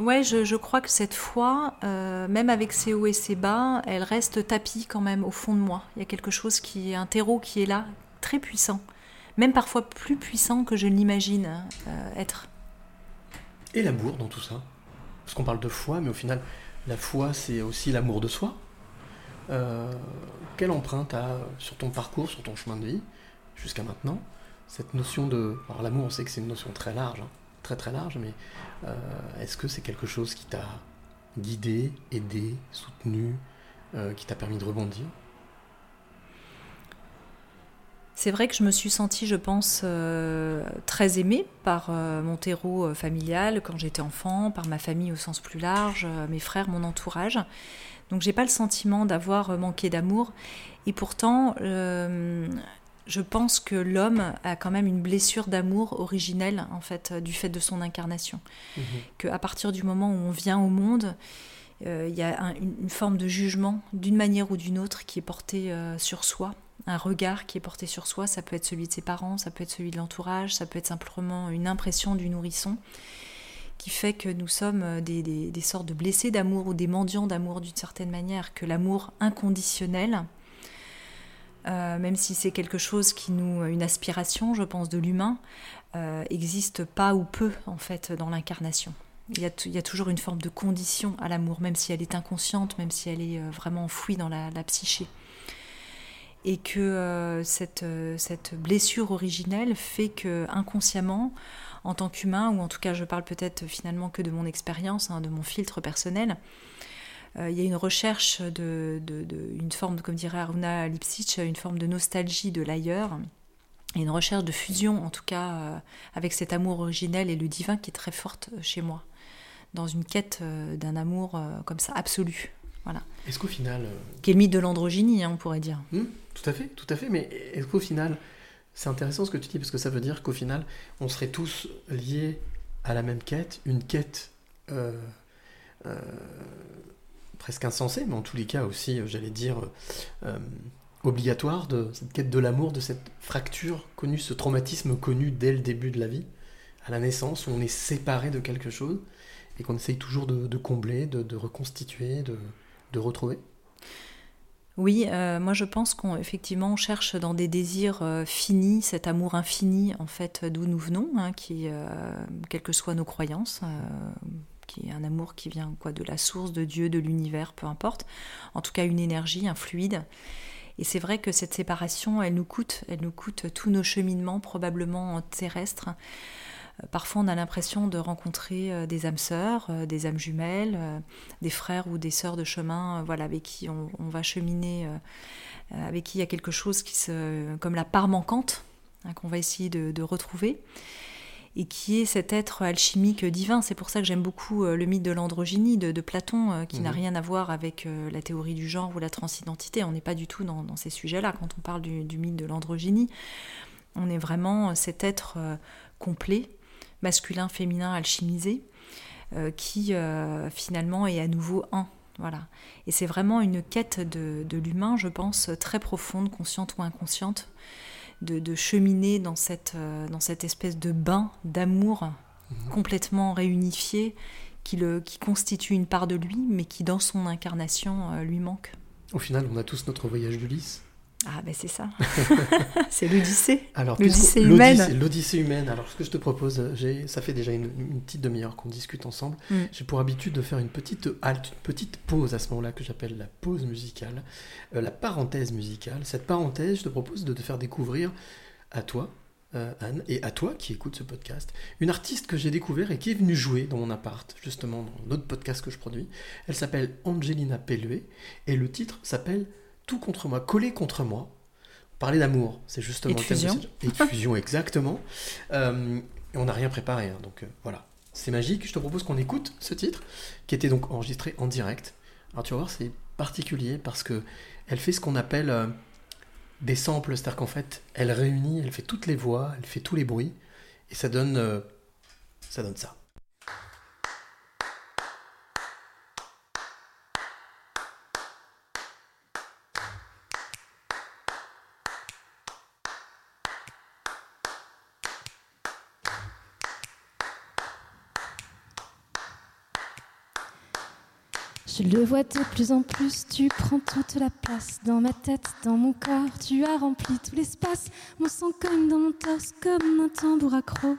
ouais, je, crois que cette foi, euh, même avec ses hauts et ses bas, elle reste tapie quand même au fond de moi. Il y a quelque chose qui est un terreau qui est là, très puissant, même parfois plus puissant que je ne l'imagine être. Et l'amour dans tout ça? Parce qu'on parle de foi, mais au final, la foi, c'est aussi l'amour de soi. Euh, quelle empreinte a sur ton parcours, sur ton chemin de vie, jusqu'à maintenant, cette notion de... Alors l'amour, on sait que c'est une notion très large, hein, très très large, mais euh, est-ce que c'est quelque chose qui t'a guidé, aidé, soutenu, euh, qui t'a permis de rebondir? C'est vrai que je me suis sentie, je pense, euh, très aimée par euh, mon terreau euh, familial quand j'étais enfant, par ma famille au sens plus large, mes frères, mon entourage. Donc j'ai pas le sentiment d'avoir manqué d'amour. Et pourtant, je pense que l'homme a quand même une blessure d'amour originelle, en fait, du fait de son incarnation. Mhm. Qu'à partir du moment où on vient au monde, il y a un- une, forme de jugement, d'une manière ou d'une autre, qui est porté euh, sur soi un regard qui est porté sur soi, ça peut être celui de ses parents, ça peut être celui de l'entourage, ça peut être simplement une impression du nourrisson qui fait que nous sommes euh, des, sortes de blessés d'amour ou des mendiants d'amour d'une certaine manière, que l'amour inconditionnel, euh, même si c'est quelque chose qui nous, une aspiration, je pense, de l'humain, euh, existe pas ou peu en fait dans l'incarnation. Il y, a, toujours une forme de condition à l'amour, même si elle est inconsciente, même si elle est euh, vraiment enfouie dans la, la psyché et que euh, cette, euh, cette blessure originelle fait que inconsciemment, en tant qu'humain, ou en tout cas je parle peut-être finalement que de mon expérience, hein, de mon filtre personnel. Euh, il y a une recherche de, une forme, comme dirait Aruna Lipsitch, une forme de nostalgie de l'ailleurs, et une recherche de fusion, en tout cas, avec cet amour originel et le divin qui est très forte chez moi, dans une quête d'un amour comme ça absolu. Voilà. Est-ce qu'au final. euh, Qui est le mythe de l'androgynie, hein, on pourrait dire. Hmm, tout à fait, tout à fait. Mais est-ce qu'au final, c'est intéressant ce que tu dis parce que ça veut dire qu'au final, on serait tous liés à la même quête, une quête euh, euh, presque insensée, mais en tous les cas aussi, j'allais dire, euh, obligatoire de cette quête de l'amour, de cette fracture connue, ce traumatisme connu dès le début de la vie, à la naissance, où on est séparé de quelque chose et qu'on essaye toujours de, de combler, de, de reconstituer, de, de retrouver? Oui, euh, moi je pense qu'on effectivement on cherche dans des désirs euh, finis cet amour infini en fait d'où nous venons, hein, qui euh, quelles que soient nos croyances, qui est un amour qui vient quoi de la source de Dieu, de l'univers, peu importe. En tout cas une énergie, un fluide. Et c'est vrai que cette séparation, elle nous coûte, elle nous coûte tous nos cheminements probablement terrestres. Parfois, on a l'impression de rencontrer euh, des âmes sœurs, euh, des âmes jumelles, euh, des frères ou des sœurs de chemin, voilà, avec qui on, on va cheminer, avec qui il y a quelque chose qui se, comme la part manquante, hein, qu'on va essayer de, de retrouver, et qui est cet être alchimique divin. C'est pour ça que j'aime beaucoup le mythe de l'androgynie de, de Platon, qui n'a Mhm. rien à voir avec la théorie du genre ou la transidentité. On n'est pas du tout dans, dans ces sujets-là quand on parle du, du mythe de l'androgynie. On est vraiment cet être complet, masculin, féminin, alchimisé, euh, qui euh, finalement est à nouveau un. Voilà. Et c'est vraiment une quête de, de l'humain, je pense, très profonde, consciente ou inconsciente, de, de cheminer dans cette, euh, dans cette espèce de bain d'amour complètement réunifié qui, le, qui constitue une part de lui, mais qui dans son incarnation lui manque. Au final, on a tous notre voyage d'Ulysse. Ah ben c'est ça. c'est l'Odyssée. Alors, L'Odyssée humaine. l'Odyssée- humaine. Alors, ce que je te propose, euh, ça fait déjà une, une petite demi-heure qu'on discute ensemble. Mm. J'ai pour habitude de faire une petite halte, une petite pause à ce moment-là que j'appelle la pause musicale, euh, la parenthèse musicale. Cette parenthèse, je te propose de te faire découvrir à toi, euh, Anne, et à toi qui écoutes ce podcast, une artiste que j'ai découvert et qui est venue jouer dans mon appart, justement dans l'autre podcast que je produis. Elle s'appelle Angelina Pelluet et le titre s'appelle Tout contre moi, collé contre moi. Parler d'amour, c'est justement le thème cette- exactement. Euh, et on n'a rien préparé, hein, donc euh, voilà. C'est magique. Je te propose qu'on écoute ce titre, qui était donc enregistré en direct. Alors tu vas voir, c'est particulier parce que elle fait ce qu'on appelle euh, des samples, c'est-à-dire qu'en fait, elle réunit, elle fait toutes les voix, elle fait tous les bruits, et ça donne, ça donne ça. Le vois de plus en plus, tu prends toute la place dans ma tête, dans mon corps, tu as rempli tout l'espace, mon sang comme dans mon torse, comme un tambour accro.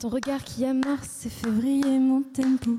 Ton regard qui amorce fait briller mon tempo.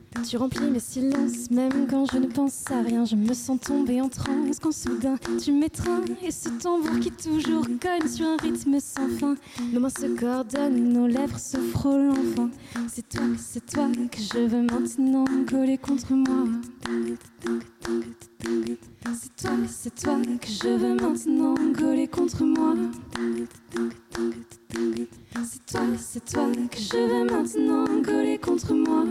Tu remplis mes silences, même quand je ne pense à rien. Je me sens tomber en transe quand soudain tu m'étreins. Et ce tambour qui toujours cogne sur un rythme sans fin. Nos mains se coordonnent, nos lèvres se frôlent enfin. C'est toi, c'est toi que je veux maintenant coller contre moi. C'est toi, c'est toi que je veux maintenant coller contre moi. C'est toi, c'est toi que je veux maintenant coller contre moi.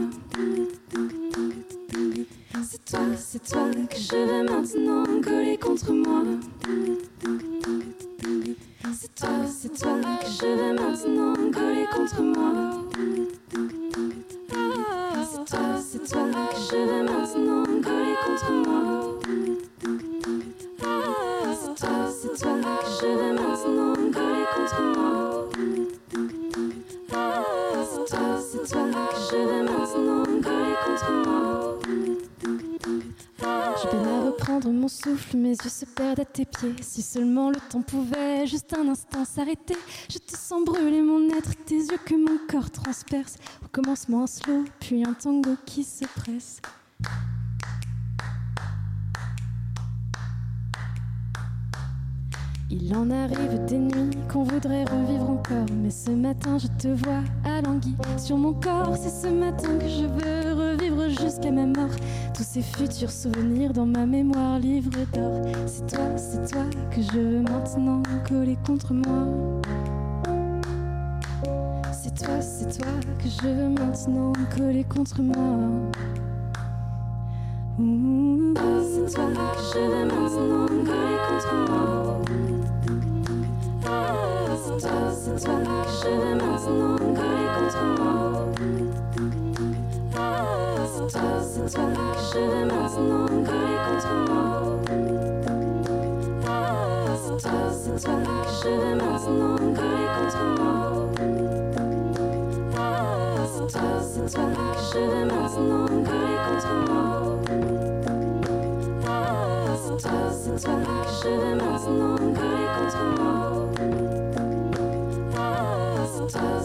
C'est toi, c'est toi que je veux maintenant coller contre moi. C'est toi, c'est toi que je veux maintenant coller contre moi. C'est toi, c'est toi que je veux maintenant coller contre moi. C'est toi, c'est toi que je veux maintenant coller contre moi. C'est toi, c'est toi que je veux maintenant coller contre moi. reprendre mon souffle, mes yeux se perdent à tes pieds. Si seulement le temps pouvait juste un instant s'arrêter. Je te sens brûler mon être, tes yeux que mon corps transperce. Au commencement un slow, puis un tango qui se presse. Il en arrive des nuits qu'on voudrait revivre encore. Mais ce matin, je te vois alangui sur mon corps. C'est ce matin que je veux revivre jusqu'à ma mort. Tous ces futurs souvenirs dans ma mémoire, livre d'or. C'est toi, c'est toi que je veux maintenant coller contre moi. C'est toi, c'est toi que je veux maintenant coller contre moi. C'est toi que je veux maintenant coller contre moi. C'est toi, c'est toi que je veux maintenant coller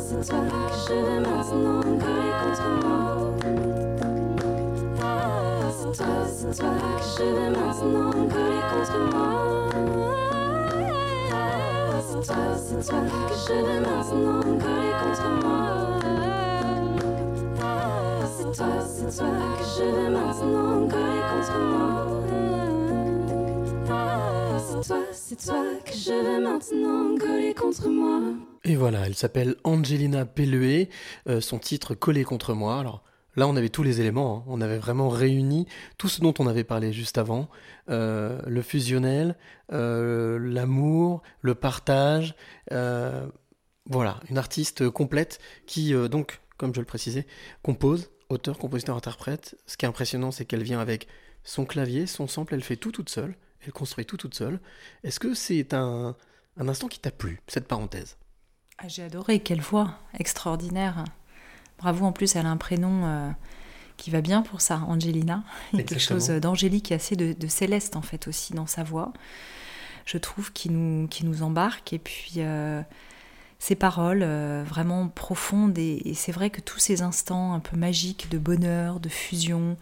C'est toi, que je veux maintenant coller contre moi. C'est toi, c'est toi que je veux maintenant coller contre moi. C'est toi, c'est toi que je veux maintenant contre moi. C'est toi, c'est toi que je veux maintenant coller contre moi. C'est toi, c'est toi que je veux maintenant coller contre moi. Et voilà, elle s'appelle Angelina Pellué, euh, son titre Collé contre moi. Alors là, on avait tous les éléments, hein. on avait vraiment réuni tout ce dont on avait parlé juste avant Euh, le fusionnel, euh, l'amour, le partage. voilà, une artiste complète qui, donc, comme je le précisais, compose, auteur, compositeur, interprète. Ce qui est impressionnant, c'est qu'elle vient avec son clavier, son sample, elle fait tout toute seule, elle construit tout toute seule. Est-ce que c'est un instant qui t'a plu, cette parenthèse? Ah, J'ai adoré, quelle voix extraordinaire. Bravo, en plus, elle a un prénom euh, qui va bien pour ça, Angelina. Il y a quelque chose d'angélique et assez de, de céleste, en fait, aussi dans sa voix. Je trouve qui nous, qui nous embarque. Et puis, euh, ses paroles euh, vraiment profondes. Et, et c'est vrai que tous ces instants un peu magiques de bonheur, de fusion,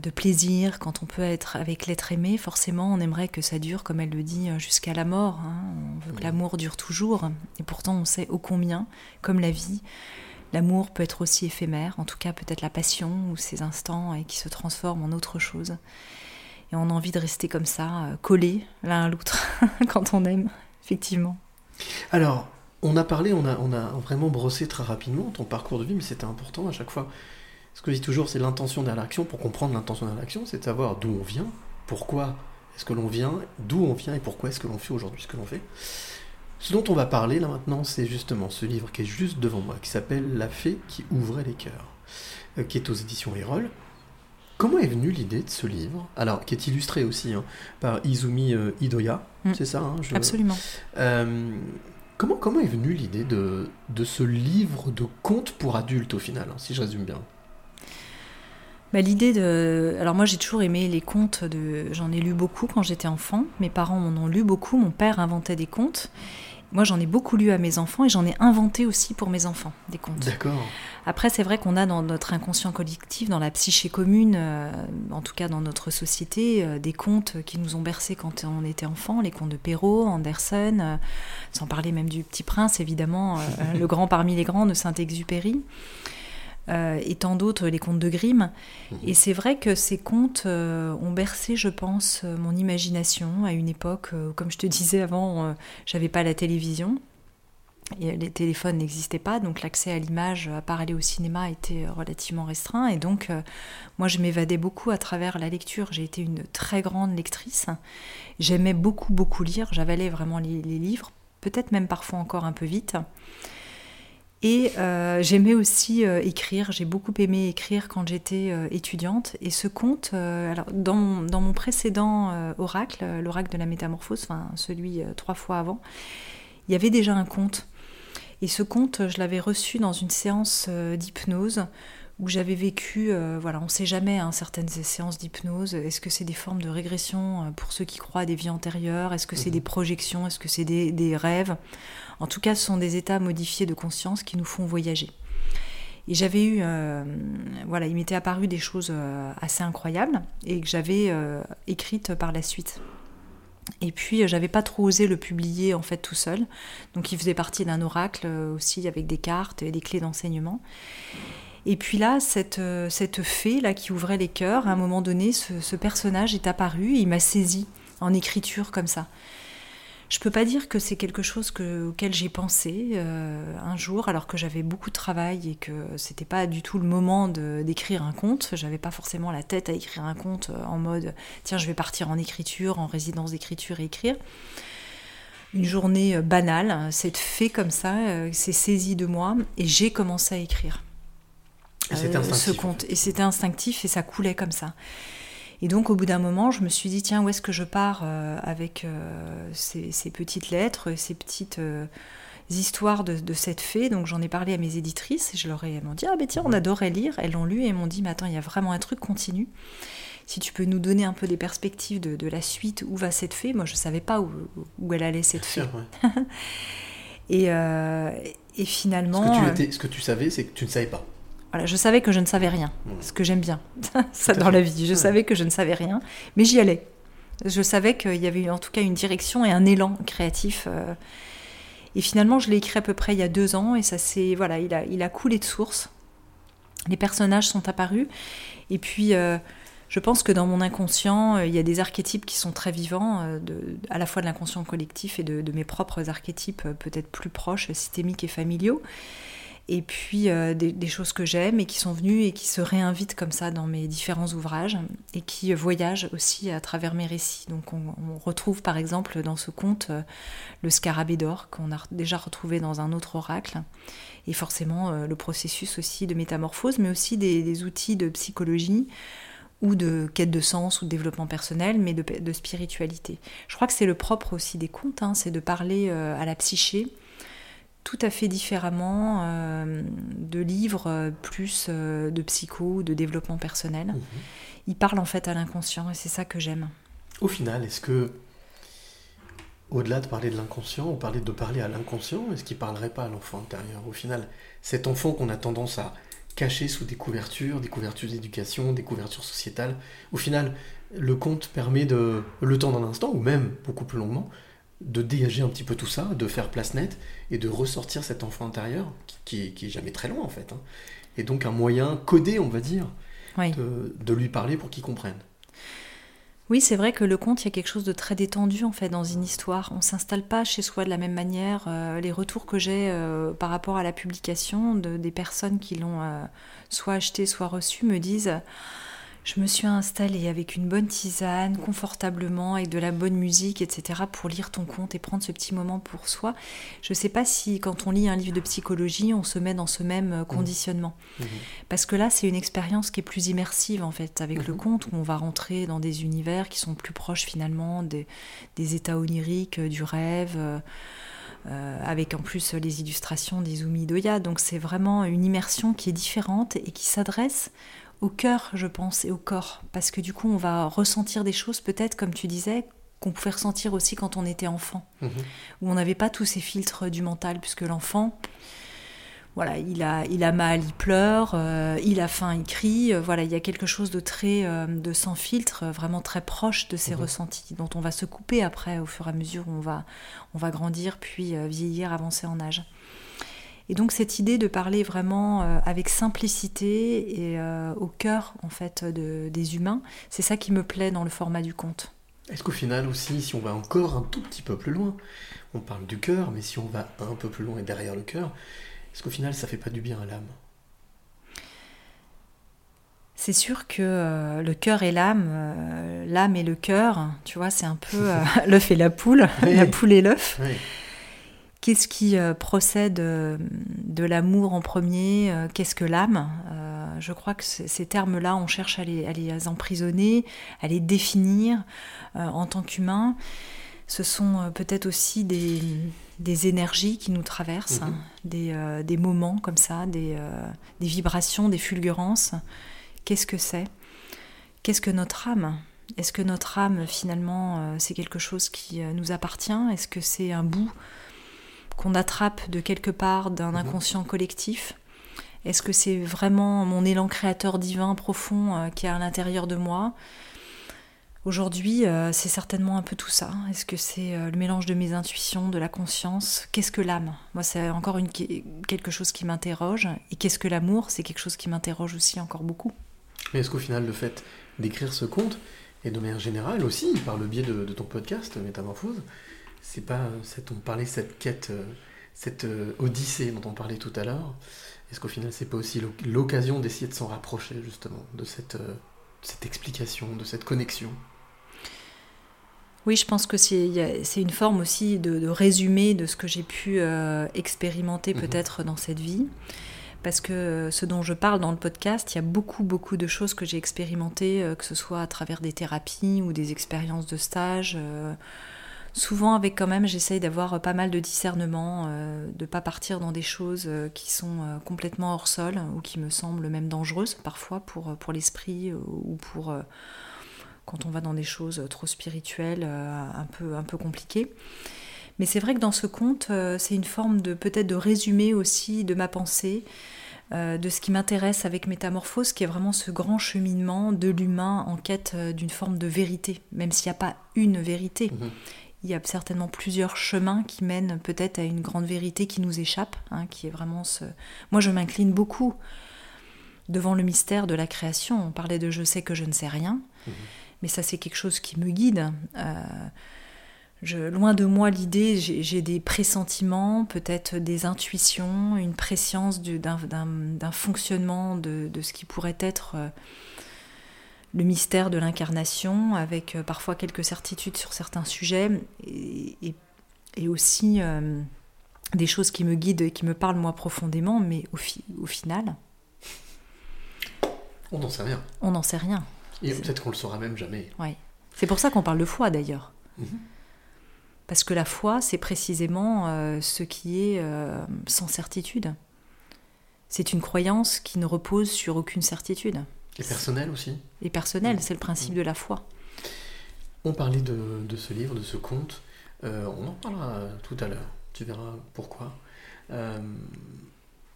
de plaisir, quand on peut être avec l'être aimé, forcément, on aimerait que ça dure, comme elle le dit, euh, jusqu'à la mort. hein. On veut que l'amour dure toujours. Et pourtant, on sait ô combien, comme la vie, l'amour peut être aussi éphémère, en tout cas peut-être la passion ou ces instants et qui se transforment en autre chose. Et on a envie de rester comme ça, euh, collés l'un à l'autre, quand on aime, effectivement. Alors, on a parlé, on a, on a vraiment brossé très rapidement ton parcours de vie, mais c'était important à chaque fois. Ce que je dis toujours, c'est l'intention derrière l'action. Pour comprendre l'intention derrière l'action, c'est de savoir d'où on vient, pourquoi est-ce que l'on vient, d'où on vient et pourquoi est-ce que l'on fait aujourd'hui ce que l'on fait. Ce dont on va parler là maintenant, c'est justement ce livre qui est juste devant moi, qui s'appelle La fée qui ouvrait les cœurs, euh, qui est aux éditions Erol. Comment est venue l'idée de ce livre? Alors, qui est illustré aussi hein, par Izumi euh, Hidoya, Mm. c'est ça hein, je- Absolument. euh, comment, comment est venue l'idée de, de ce livre de contes pour adultes au final, hein, si je résume bien? Bah, L'idée de. Alors, moi, j'ai toujours aimé les contes. De... J'en ai lu beaucoup quand j'étais enfant. Mes parents m'en ont lu beaucoup. Mon père inventait des contes. Moi, j'en ai beaucoup lu à mes enfants et j'en ai inventé aussi pour mes enfants des contes. D'accord. Après, c'est vrai qu'on a dans notre inconscient collectif, dans la psyché commune, euh, en tout cas dans notre société, euh, des contes qui nous ont bercés quand on était enfant, les contes de Perrault, Andersen, euh, sans parler même du Petit Prince, évidemment, le grand parmi les grands de Saint-Exupéry, euh, et tant d'autres, les contes de Grimm. Et c'est vrai que ces contes euh, ont bercé, je pense, euh, mon imagination à une époque, où, comme je te disais avant, j'avais pas la télévision. Et les téléphones n'existaient pas, donc l'accès à l'image, à part aller au cinéma, était relativement restreint. Et donc, euh, moi, je m'évadais beaucoup à travers la lecture. J'ai été une très grande lectrice. J'aimais beaucoup, beaucoup lire. J'avalais vraiment les, les livres, peut-être même parfois encore un peu vite. Et euh, j'aimais aussi euh, écrire. J'ai beaucoup aimé écrire quand j'étais euh, étudiante. Et ce conte, alors dans mon, dans mon précédent oracle, l'oracle de la métamorphose, enfin celui trois fois avant, il y avait déjà un conte. Et ce conte, je l'avais reçu dans une séance d'hypnose où j'avais vécu, euh, voilà, on ne sait jamais, hein, certaines séances d'hypnose, est-ce que c'est des formes de régression pour ceux qui croient à des vies antérieures, est-ce que c'est Mhm. des projections, est-ce que c'est des, des rêves? En tout cas, ce sont des états modifiés de conscience qui nous font voyager. Et j'avais eu, euh, voilà, il m'était apparu des choses euh, assez incroyables et que j'avais euh, écrites par la suite. Et puis, j'avais pas trop osé le publier en fait tout seul. Donc, il faisait partie d'un oracle aussi avec des cartes et des clés d'enseignement. Et puis là, cette, cette fée là qui ouvrait les cœurs, à un moment donné, ce, ce personnage est apparu et il m'a saisi en écriture comme ça. Je peux pas dire que c'est quelque chose que- auquel j'ai pensé euh, un jour, alors que j'avais beaucoup de travail et que c'était pas du tout le moment d'écrire un conte. J'avais pas forcément la tête à écrire un conte euh, en mode tiens, je vais partir en écriture, en résidence d'écriture et écrire. Une journée euh, banale, cette fée comme ça s'est saisie de moi et j'ai commencé à écrire Et euh, ce conte. Et c'était instinctif et ça coulait comme ça. Et donc au bout d'un moment, je me suis dit, tiens, où est-ce que je pars euh, avec euh, ces, ces petites lettres, ces petites euh, histoires de, de cette fée? Donc j'en ai parlé à mes éditrices et je leur ai elles m'ont dit, ah ben tiens, on adorait lire. Elles l'ont lu et elles m'ont dit, mais attends, il y a vraiment un truc continu. Si tu peux nous donner un peu des perspectives de, de la suite, où va cette fée? Moi, je ne savais pas où, où elle allait, cette fée. Sûr, ouais. Et, euh, et Ce finalement... que, tu étais, ce que tu savais, c'est que tu ne savais pas. Voilà, je savais que je ne savais rien, Mmh. ce que j'aime bien, ça dans la vie. Je Ouais. savais que je ne savais rien, mais j'y allais. Je savais qu'il y avait en tout cas une direction et un élan créatif. euh, Et finalement, je l'ai écrit à peu près il y a deux ans et ça s'est voilà, il a, il a coulé de source. Les personnages sont apparus et puis euh, je pense que dans mon inconscient, euh, il y a des archétypes qui sont très vivants, de, à la fois de l'inconscient collectif et de, de mes propres archétypes peut-être plus proches, systémiques et familiaux et puis euh, des, choses que j'aime et qui sont venues et qui se réinvitent comme ça dans mes différents ouvrages et qui voyagent aussi à travers mes récits. Donc on, retrouve par exemple dans ce conte euh, le scarabée d'or qu'on a déjà retrouvé dans un autre oracle et forcément euh, le processus aussi de métamorphose mais aussi des, outils de psychologie ou de quête de sens ou de développement personnel, mais de, spiritualité. Je crois que c'est le propre aussi des contes, hein, c'est de parler à la psyché, tout à fait différemment euh, de livres euh, plus euh, de psycho ou de développement personnel. Mhm. Il parle en fait à l'inconscient et c'est ça que j'aime. Au final, est-ce que, au-delà de parler de l'inconscient, ou parler de parler à l'inconscient, est-ce qu'il parlerait pas à l'enfant intérieur? Au final, cet enfant qu'on a tendance à cacher sous des couvertures, des couvertures d'éducation, des couvertures sociétales, au final, le conte permet de, le temps d'un instant, ou même beaucoup plus longuement, de dégager un petit peu tout ça, de faire place nette, et de ressortir cet enfant intérieur, qui, qui, est- qui est jamais très loin en fait. hein. Et donc un moyen codé, on va dire, Oui. de, de lui parler pour qu'il comprenne. Oui, c'est vrai que le conte, il y a quelque chose de très détendu en fait dans une histoire. On s'installe pas chez soi de la même manière. Euh, les retours que j'ai euh, par rapport à la publication de, des personnes qui l'ont euh, soit acheté, soit reçu me disent je me suis installée avec une bonne tisane, confortablement, avec de la bonne musique, etc., pour lire ton conte et prendre ce petit moment pour soi. Je sais pas si quand on lit un livre de psychologie, on se met dans ce même euh, conditionnement. Mhm. Parce que là, c'est une expérience qui est plus immersive en fait avec le Mhm. conte, où on va rentrer dans des univers qui sont plus proches finalement des, des états oniriques, euh, du rêve, euh, avec en plus les illustrations des Umidoya. Donc c'est vraiment une immersion qui est différente et qui s'adresse au cœur, je pense, et au corps. Parce que du coup, on va ressentir des choses peut-être, comme tu disais, qu'on pouvait ressentir aussi quand on était enfant, Mhm. où on n'avait pas tous ces filtres du mental, puisque l'enfant, voilà, il a, il a mal, il pleure, euh, il a faim, il crie. euh, voilà, il y a quelque chose de très, euh, de sans filtre, vraiment très proche de ces Mhm. ressentis, dont on va se couper après au fur et à mesure où on va, on va grandir, puis vieillir, avancer en âge. Et donc cette idée de parler vraiment euh, avec simplicité et euh, au cœur en fait de- des humains, c'est ça qui me plaît dans le format du conte. Est-ce qu'au final aussi, si on va encore un tout petit peu plus loin, on parle du cœur, mais si on va un peu plus loin et derrière le cœur, est-ce qu'au final ça fait pas du bien à l'âme? C'est sûr que euh, le cœur et l'âme, euh, l'âme et le cœur, tu vois, c'est un peu euh, l'œuf et la poule, Oui. la poule et l'œuf. Oui. Qu'est-ce qui euh, procède euh, de l'amour en premier euh, Qu'est-ce que l'âme Je crois que ces termes-là, on cherche à les, à les emprisonner, à les définir en tant qu'humain. Ce sont peut-être aussi des, des énergies qui nous traversent, Mhm. des, des moments comme ça, des, des vibrations, des fulgurances. Qu'est-ce que c'est? Qu'est-ce que notre âme? Est-ce que notre âme, finalement, c'est quelque chose qui nous appartient? Est-ce que c'est un bout? Qu'on attrape de quelque part d'un Mhm. inconscient collectif Est-ce que c'est vraiment mon élan créateur divin profond euh, qui est à l'intérieur de moi? Aujourd'hui, euh, c'est certainement un peu tout ça. Est-ce que c'est euh, le mélange de mes intuitions, de la conscience? Qu'est-ce que l'âme? Moi, c'est encore une, quelque chose qui m'interroge. Et qu'est-ce que l'amour? C'est quelque chose qui m'interroge aussi encore beaucoup. Mais est-ce qu'au final, le fait d'écrire ce conte, et de manière générale aussi, par le biais de, de ton podcast Métamorphose, c'est pas, cette, on parlait cette quête, euh, cette euh, odyssée dont on parlait tout à l'heure, est-ce qu'au final, c'est pas aussi l'oc- l'occasion d'essayer de s'en rapprocher, justement, de cette, euh, cette explication, de cette connexion? Oui, je pense que c'est une forme aussi de, de résumé de ce que j'ai pu euh, expérimenter Mhm. peut-être dans cette vie. Parce que euh, ce dont je parle dans le podcast, il y a beaucoup, beaucoup de choses que j'ai expérimentées, euh, que ce soit à travers des thérapies ou des expériences de stage. euh, souvent avec quand même, j'essaye d'avoir euh, pas mal de discernement, euh, de pas partir dans des choses euh, qui sont complètement hors sol ou qui me semblent même dangereuses parfois pour, l'esprit ou pour... quand on va dans des choses trop spirituelles, un, peu, un peu compliquées. Mais c'est vrai que dans ce conte, c'est une forme de peut-être de résumé aussi de ma pensée, de ce qui m'intéresse avec Métamorphose, qui est vraiment ce grand cheminement de l'humain en quête d'une forme de vérité, même s'il n'y a pas une vérité. Mhm. Il y a certainement plusieurs chemins qui mènent peut-être à une grande vérité qui nous échappe, hein, qui est vraiment ce... Moi, je m'incline beaucoup devant le mystère de la création. On parlait de je sais que je ne sais rien, Mhm. mais ça c'est quelque chose qui me guide. Euh, je, loin de moi l'idée, j'ai des pressentiments, peut-être des intuitions, une préscience du- d'un fonctionnement de, de ce qui pourrait être euh, le mystère de l'incarnation, avec euh, parfois quelques certitudes sur certains sujets, et, et- et aussi euh, des choses qui me guident et qui me parlent moi profondément, mais au, fi- au final, On n'en sait rien. on n'en sait rien. Et peut-être qu'on le saura même jamais. Ouais. C'est pour ça qu'on parle de foi d'ailleurs. Mhm. Parce que la foi, c'est précisément euh, ce qui est euh, sans certitude. C'est une croyance qui ne repose sur aucune certitude. Et personnel aussi. Et personnelle, Mhm. c'est le principe de la foi. On parlait de, de ce livre, de ce conte. Euh, on en parlera tout à l'heure. Tu verras pourquoi. Euh,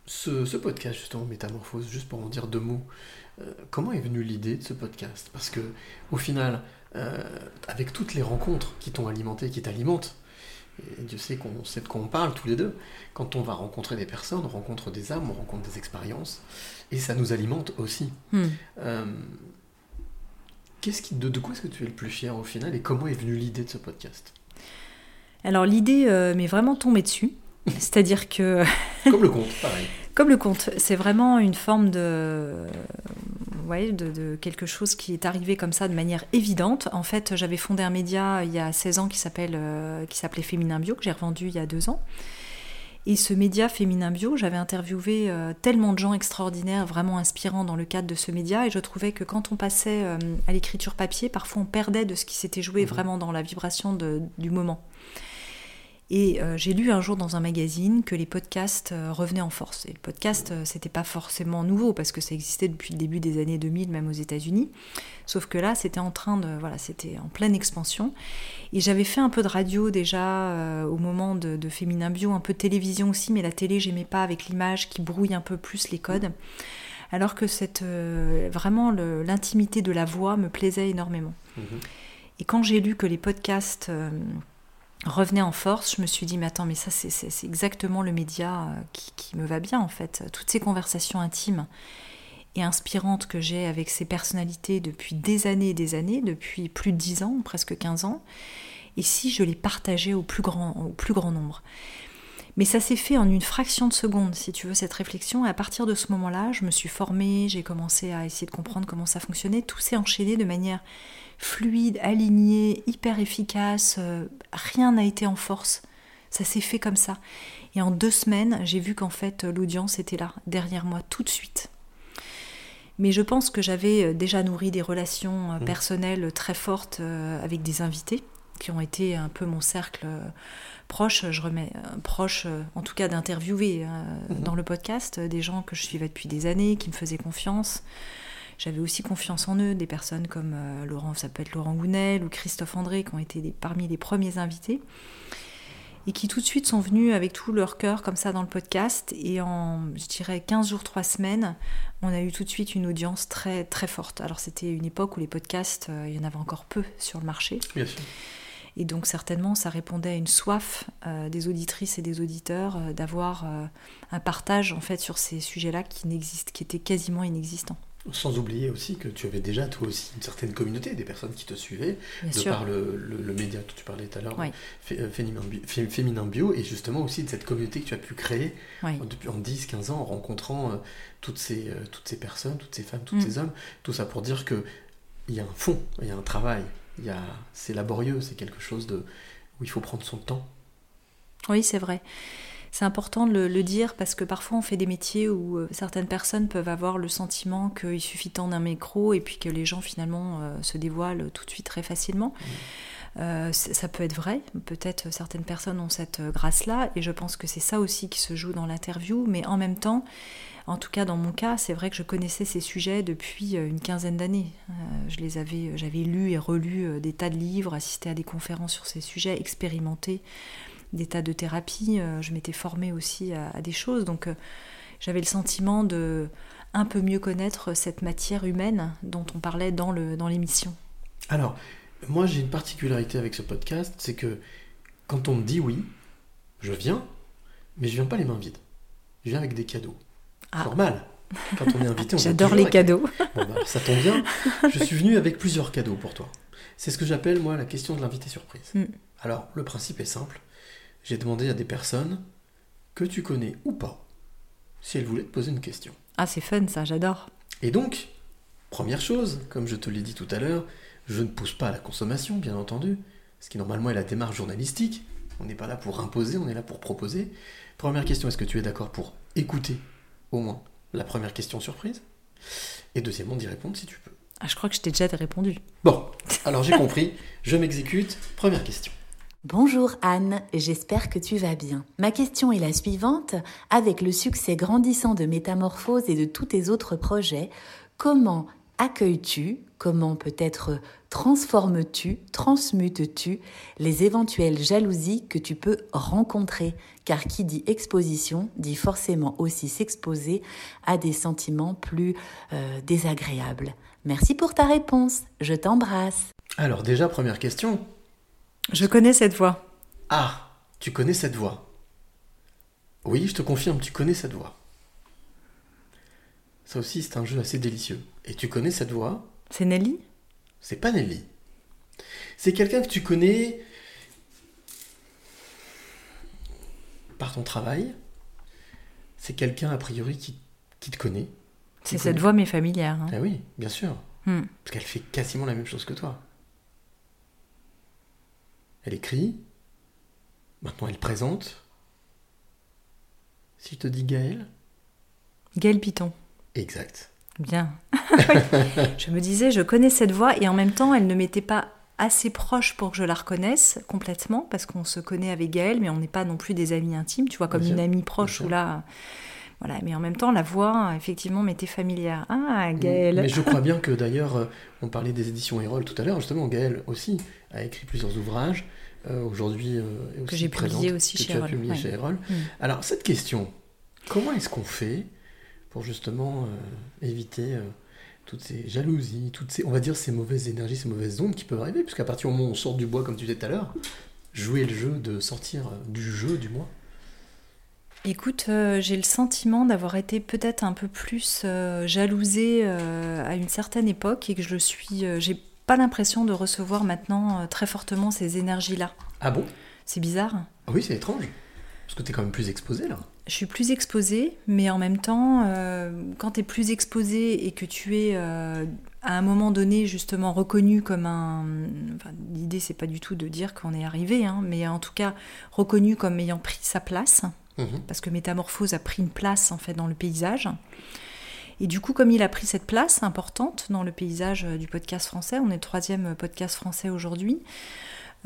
ce, ce podcast, justement, Métamorphose, juste pour en dire deux mots, euh, comment est venue l'idée de ce podcast? Parce que, au final, avec toutes les rencontres qui t'ont alimenté, qui t'alimentent, et Dieu sait qu'on sait de quoi on parle tous les deux, quand on va rencontrer des personnes, on rencontre des âmes, on rencontre des expériences, et ça nous alimente aussi. Hmm. Euh, qu'est-ce qui, de, de quoi est-ce que tu es le plus fier au final et comment est venue l'idée de ce podcast? Alors l'idée euh, m'est vraiment tombée dessus. C'est-à-dire que Comme le conte, pareil. Comme le conte, c'est vraiment une forme de, ouais, de, de quelque chose qui est arrivé comme ça de manière évidente. En fait, j'avais fondé un média il y a 16 ans qui s'appelle, euh, qui s'appelait Féminin Bio, que j'ai revendu il y a deux ans. Et ce média Féminin Bio, j'avais interviewé euh, tellement de gens extraordinaires, vraiment inspirants dans le cadre de ce média, et je trouvais que quand on passait euh, à l'écriture papier, parfois on perdait de ce qui s'était joué Mhm. vraiment dans la vibration de- du moment. Et euh, j'ai lu un jour dans un magazine que les podcasts euh, revenaient en force. Et le podcast, euh, c'était pas forcément nouveau parce que ça existait depuis le début des années 2000, même aux États-Unis. Sauf que là, c'était en train de, voilà, c'était en pleine expansion. Et j'avais fait un peu de radio déjà euh, au moment de, de Féminin Bio, un peu de télévision aussi, mais la télé, j'aimais pas avec l'image qui brouille un peu plus les codes. Alors que cette, vraiment l'intimité de la voix me plaisait énormément. Mhm. Et quand j'ai lu que les podcasts revenaient en force, je me suis dit, mais attends, mais ça, c'est- exactement le média euh, qui, qui me va bien, en fait. Toutes ces conversations intimes et inspirantes que j'ai avec ces personnalités depuis des années et des années, depuis plus de 10 ans, presque 15 ans, et si je les partageais au plus grand, au plus grand nombre mais ça s'est fait en une fraction de seconde, si tu veux, cette réflexion. Et à partir de ce moment-là, je me suis formée, j'ai commencé à essayer de comprendre comment ça fonctionnait. Tout s'est enchaîné de manière fluide, alignée, hyper efficace. euh, rien n'a été en force. Ça s'est fait comme ça. Et en deux semaines, j'ai vu qu'en fait, l'audience était là, derrière moi, tout de suite. Mais je pense que j'avais euh, déjà nourri des relations euh, Mhm. personnelles très fortes avec des invités qui ont été un peu mon cercle proche, je remets proche, en tout cas d'interviewer Mhm. dans le podcast, des gens que je suivais depuis des années, qui me faisaient confiance. J'avais aussi confiance en eux, des personnes comme euh, Laurent, ça peut être Laurent Gounel ou Christophe André, qui ont été des- parmi les premiers invités, et qui tout de suite sont venus avec tout leur cœur comme ça dans le podcast. Et en, je dirais, 15 jours, 3 semaines, on a eu tout de suite une audience très très forte. Alors c'était une époque où les podcasts, euh, il y en avait encore peu sur le marché. Bien sûr. Et donc certainement, ça répondait à une soif euh, des auditrices et des auditeurs euh, d'avoir euh, un partage en fait sur ces sujets-là qui n'existent, qui étaient quasiment inexistants. Sans oublier aussi que tu avais déjà toi aussi une certaine communauté, des personnes qui te suivaient, Bien de sûr. par le, le- le média dont tu parlais tout à l'heure, Oui. Euh, Féminin Bio, Fé- Féminin Bio, et justement aussi de cette communauté que tu as pu créer Oui. depuis en 10-15 ans en rencontrant euh, toutes, ces, euh, toutes ces personnes, toutes ces femmes, tous Mm. ces hommes, tout ça pour dire que il y a un fond, il y a un travail, c'est laborieux, c'est quelque chose de, où il faut prendre son temps. Oui, c'est vrai. C'est important de le, le dire parce que parfois on fait des métiers où euh, certaines personnes peuvent avoir le sentiment qu'il suffit tant d'un micro et puis que les gens finalement euh, se dévoilent tout de suite très facilement. Euh, c- ça peut être vrai, peut-être certaines personnes ont cette euh, grâce-là et je pense que c'est ça aussi qui se joue dans l'interview, mais en même temps, en tout cas dans mon cas, c'est vrai que je connaissais ces sujets depuis euh, une quinzaine d'années. Euh, je les avais, j'avais lu et relu euh, des tas de livres, assisté à des conférences sur ces sujets, expérimenté des tas de thérapies. euh, Je m'étais formée aussi à, à des choses, donc euh, j'avais le sentiment de un peu mieux connaître cette matière humaine dont on parlait dans le dans l'émission. Alors, moi j'ai une particularité avec ce podcast, c'est que quand on me dit oui, je viens, mais je viens pas les mains vides. Je viens avec des cadeaux. Ah. C'est normal. Quand on est invité, on J'adore les avec- cadeaux. Bon, bah, ça tombe bien. Je suis venu avec plusieurs cadeaux pour toi. C'est ce que j'appelle, moi, la question de l'invité surprise. Mm. Alors, le principe est simple. J'ai demandé à des personnes que tu connais ou pas si elles voulaient te poser une question. Ah, c'est fun ça, j'adore. Et donc, première chose, comme je te l'ai dit tout à l'heure, je ne pousse pas à la consommation, bien entendu, ce qui normalement est la démarche journalistique. On n'est pas là pour imposer, on est là pour proposer. Première question, est-ce que tu es d'accord pour écouter au moins la première question surprise? Et deuxièmement, d'y répondre si tu peux. Ah, je crois que je t'ai déjà répondu. Bon, alors j'ai compris, je m'exécute. Première question. Bonjour Anne, j'espère que tu vas bien. Ma question est la suivante. Avec le succès grandissant de Métamorphose et de tous tes autres projets, comment accueilles-tu, comment peut-être transformes-tu, transmutes-tu les éventuelles jalousies que tu peux rencontrer? Car qui dit exposition dit forcément aussi s'exposer à des sentiments plus euh, désagréables. Merci pour ta réponse, je t'embrasse. Alors déjà, première question. Je connais cette voix. Ah, tu connais cette voix Oui, je te confirme, tu connais cette voix. Ça aussi, c'est un jeu assez délicieux. Et tu connais cette voix? C'est Nelly? C'est pas Nelly. C'est quelqu'un que tu connais par ton travail. C'est quelqu'un, a priori, qui, qui te connaît. C'est cette voix mais familière. hein. Ah oui, bien sûr. Hmm. Parce qu'elle fait quasiment la même chose que toi. Elle écrit. Maintenant, elle présente. Si je te dis Gaël Gaël Piton. Exact. Bien. Je me disais, je connais cette voix et en même temps, elle ne m'était pas assez proche pour que je la reconnaisse complètement parce qu'on se connaît avec Gaël, mais on n'est pas non plus des amis intimes, tu vois, comme Bien une sûr, amie proche ou là. Voilà, mais en même temps, la voix, effectivement, m'était familière. Ah, Gaël. Mais je crois bien que d'ailleurs, euh, on parlait des éditions Erol tout à l'heure. Justement, Gaël aussi a écrit plusieurs ouvrages. Euh, Aujourd'hui, euh, aussi j'ai publié aussi que chez tu as Erol, publié ouais. chez Erol. Mm. Alors, cette question, comment est-ce qu'on fait pour justement euh, éviter toutes ces jalousies, toutes ces, on va dire, ces mauvaises énergies, ces mauvaises ondes qui peuvent arriver? Puisqu'à partir du moment où on sort du bois, comme tu disais tout à l'heure, jouer le jeu de sortir du jeu, du moins. Écoute, euh, j'ai le sentiment d'avoir été peut-être un peu plus euh, jalousée euh, à une certaine époque et que je le suis. j'ai pas l'impression de recevoir maintenant euh, très fortement ces énergies-là. Ah bon? C'est bizarre. Ah oui, c'est étrange. Parce que tu es quand même plus exposé là. Je suis plus exposée, mais en même temps, euh, quand tu es plus exposée et que tu es euh, à un moment donné justement reconnu comme un... enfin, L'idée, c'est pas du tout de dire qu'on est arrivé, hein, mais en tout cas reconnu comme ayant pris sa place, Mhm. parce que Métamorphose a pris une place en fait dans le paysage. Et du coup, comme il a pris cette place importante dans le paysage euh, du podcast français, on est le troisième podcast français aujourd'hui,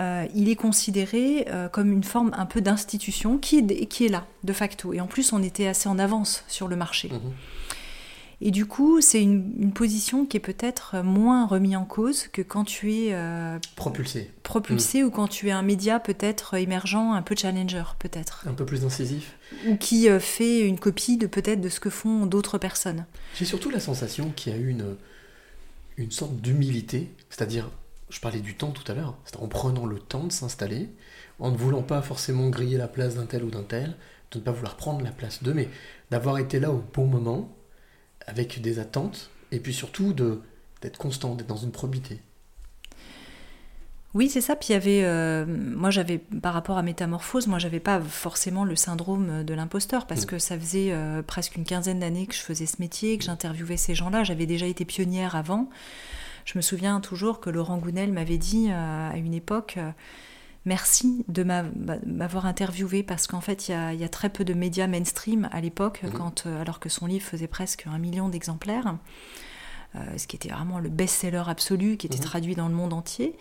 euh, il est considéré euh, comme une forme un peu d'institution qui est, qui est là, de facto. Et en plus, on était assez en avance sur le marché. Mhm. Et du coup, c'est une, une position qui est peut-être moins remise en cause que quand tu es euh, Propulsé. propulsé ou quand tu es un média peut-être émergent, un peu challenger peut-être, Un peu plus incisif. ou qui euh, fait une copie de peut-être de ce que font d'autres personnes. J'ai surtout la sensation qu'il y a eu une, une sorte d'humilité, c'est-à-dire, je parlais du temps tout à l'heure, c'est en prenant le temps de s'installer, en ne voulant pas forcément griller la place d'un tel ou d'un tel, de ne pas vouloir prendre la place d'eux, mais d'avoir été là au bon moment, avec des attentes, et puis surtout de d'être constant, d'être dans une probité. Oui, c'est ça. Puis il y avait, euh, moi j'avais, par rapport à Métamorphose, moi j'avais pas forcément le syndrome de l'imposteur parce Mm. que ça faisait euh, presque une quinzaine d'années que je faisais ce métier, que j'interviewais ces gens-là. J'avais déjà été pionnière avant. Je me souviens toujours que Laurent Gounel m'avait dit euh, à une époque. Merci de m'a- m'avoir interviewé parce qu'en fait, il y, a, il y a très peu de médias mainstream à l'époque, Mhm. quand, euh, alors que son livre faisait presque un million d'exemplaires, euh, ce qui était vraiment le best-seller absolu, qui était Mhm. traduit dans le monde entier.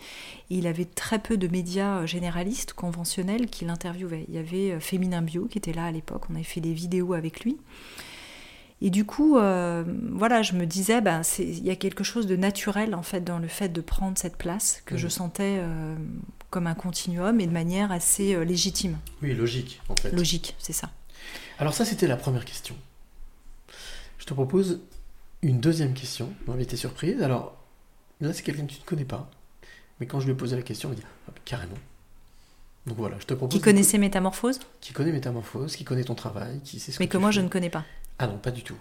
Et il avait très peu de médias euh, généralistes, conventionnels, qui l'interviewaient. Il y avait Féminin Bio qui était là à l'époque, on avait fait des vidéos avec lui. Et du coup, euh, voilà, je me disais, ben, il y a quelque chose de naturel en fait dans le fait de prendre cette place que je Mhm. sentais euh, comme un continuum et de manière assez euh, légitime, Oui, logique, en fait. logique, c'est ça. Alors ça, c'était la première question. Je te propose une deuxième question, invité surprise. Alors, là, c'est quelqu'un que tu ne connais pas. Mais quand je lui ai posé la question, il m'a dit Ah, carrément. Donc voilà, je te propose. Qui connaissait Métamorphose, Qui connaît Métamorphose, qui connaît ton travail, qui sait ce mais que que tu moi fais. je ne connais pas. Ah non, pas du tout.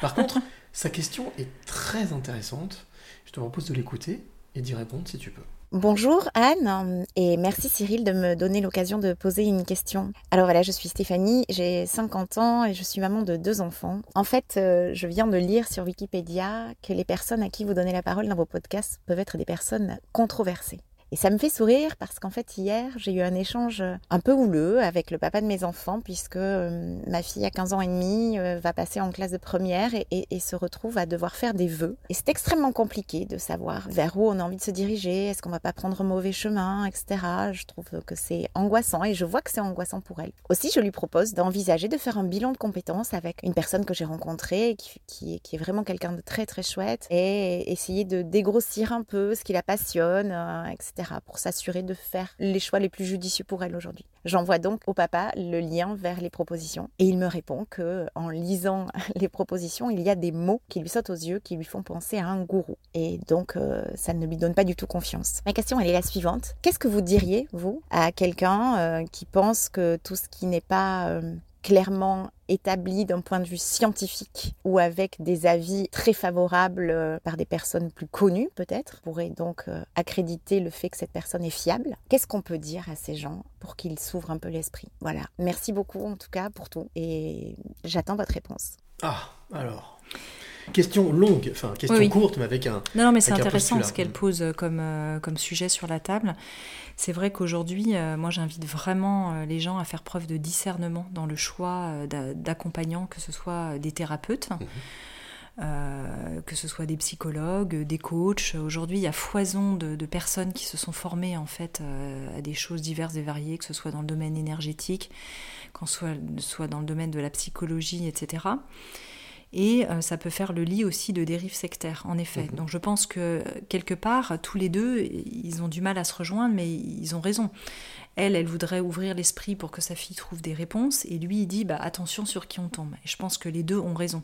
Par contre, sa question est très intéressante. Je te propose de l'écouter et d'y répondre si tu peux. Bonjour Anne et merci Cyril de me donner l'occasion de poser une question. Alors voilà, je suis Stéphanie, j'ai 50 ans et je suis maman de deux enfants. En fait, euh, je viens de lire sur Wikipédia que les personnes à qui vous donnez la parole dans vos podcasts peuvent être des personnes controversées. Et ça me fait sourire parce qu'en fait hier j'ai eu un échange un peu houleux avec le papa de mes enfants puisque euh, ma fille a 15 ans et demi euh, va passer en classe de première et, se retrouve à devoir faire des vœux. Et c'est extrêmement compliqué de savoir vers où on a envie de se diriger, est-ce qu'on va pas prendre mauvais chemin, etc. Je trouve que c'est angoissant et je vois que c'est angoissant pour elle. Aussi je lui propose d'envisager de faire un bilan de compétences avec une personne que j'ai rencontrée qui, est vraiment quelqu'un de très très chouette et essayer de dégrossir un peu ce qui la passionne, euh, etc pour s'assurer de faire les choix les plus judicieux pour elle aujourd'hui. J'envoie donc au papa le lien vers les propositions et il me répond que en lisant les propositions, il y a des mots qui lui sautent aux yeux, qui lui font penser à un gourou. Et donc euh, ça ne lui donne pas du tout confiance. Ma question elle est la suivante. Qu'est-ce que vous diriez, vous, à quelqu'un euh, qui pense que tout ce qui n'est pas euh, clairement établi d'un point de vue scientifique ou avec des avis très favorables euh, par des personnes plus connues peut-être, pourrait donc euh, accréditer le fait que cette personne est fiable. Qu'est-ce qu'on peut dire à ces gens pour qu'ils s'ouvrent un peu l'esprit? Voilà. Merci beaucoup en tout cas pour tout et j'attends votre réponse. Ah, alors. Question longue, enfin question Oui, oui. courte, mais avec un. Non, non, mais c'est intéressant ce qu'elle pose euh, comme, euh, comme sujet sur la table. C'est vrai qu'aujourd'hui, euh, moi j'invite vraiment les gens à faire preuve de discernement dans le choix d'a- d'accompagnants, que ce soit des thérapeutes, Mhm. euh, que ce soit des psychologues, des coachs. Aujourd'hui, il y a foison de, de personnes qui se sont formées en fait euh, à des choses diverses et variées, que ce soit dans le domaine énergétique, qu'on soit, soit dans le domaine de la psychologie, etc. Et euh, ça peut faire le lit aussi de dérives sectaires, en effet. Mhm. Donc je pense que quelque part, tous les deux, ils ont du mal à se rejoindre, mais ils ont raison. Elle, elle voudrait ouvrir l'esprit pour que sa fille trouve des réponses, et lui, il dit bah, attention sur qui on tombe. Et je pense que les deux ont raison.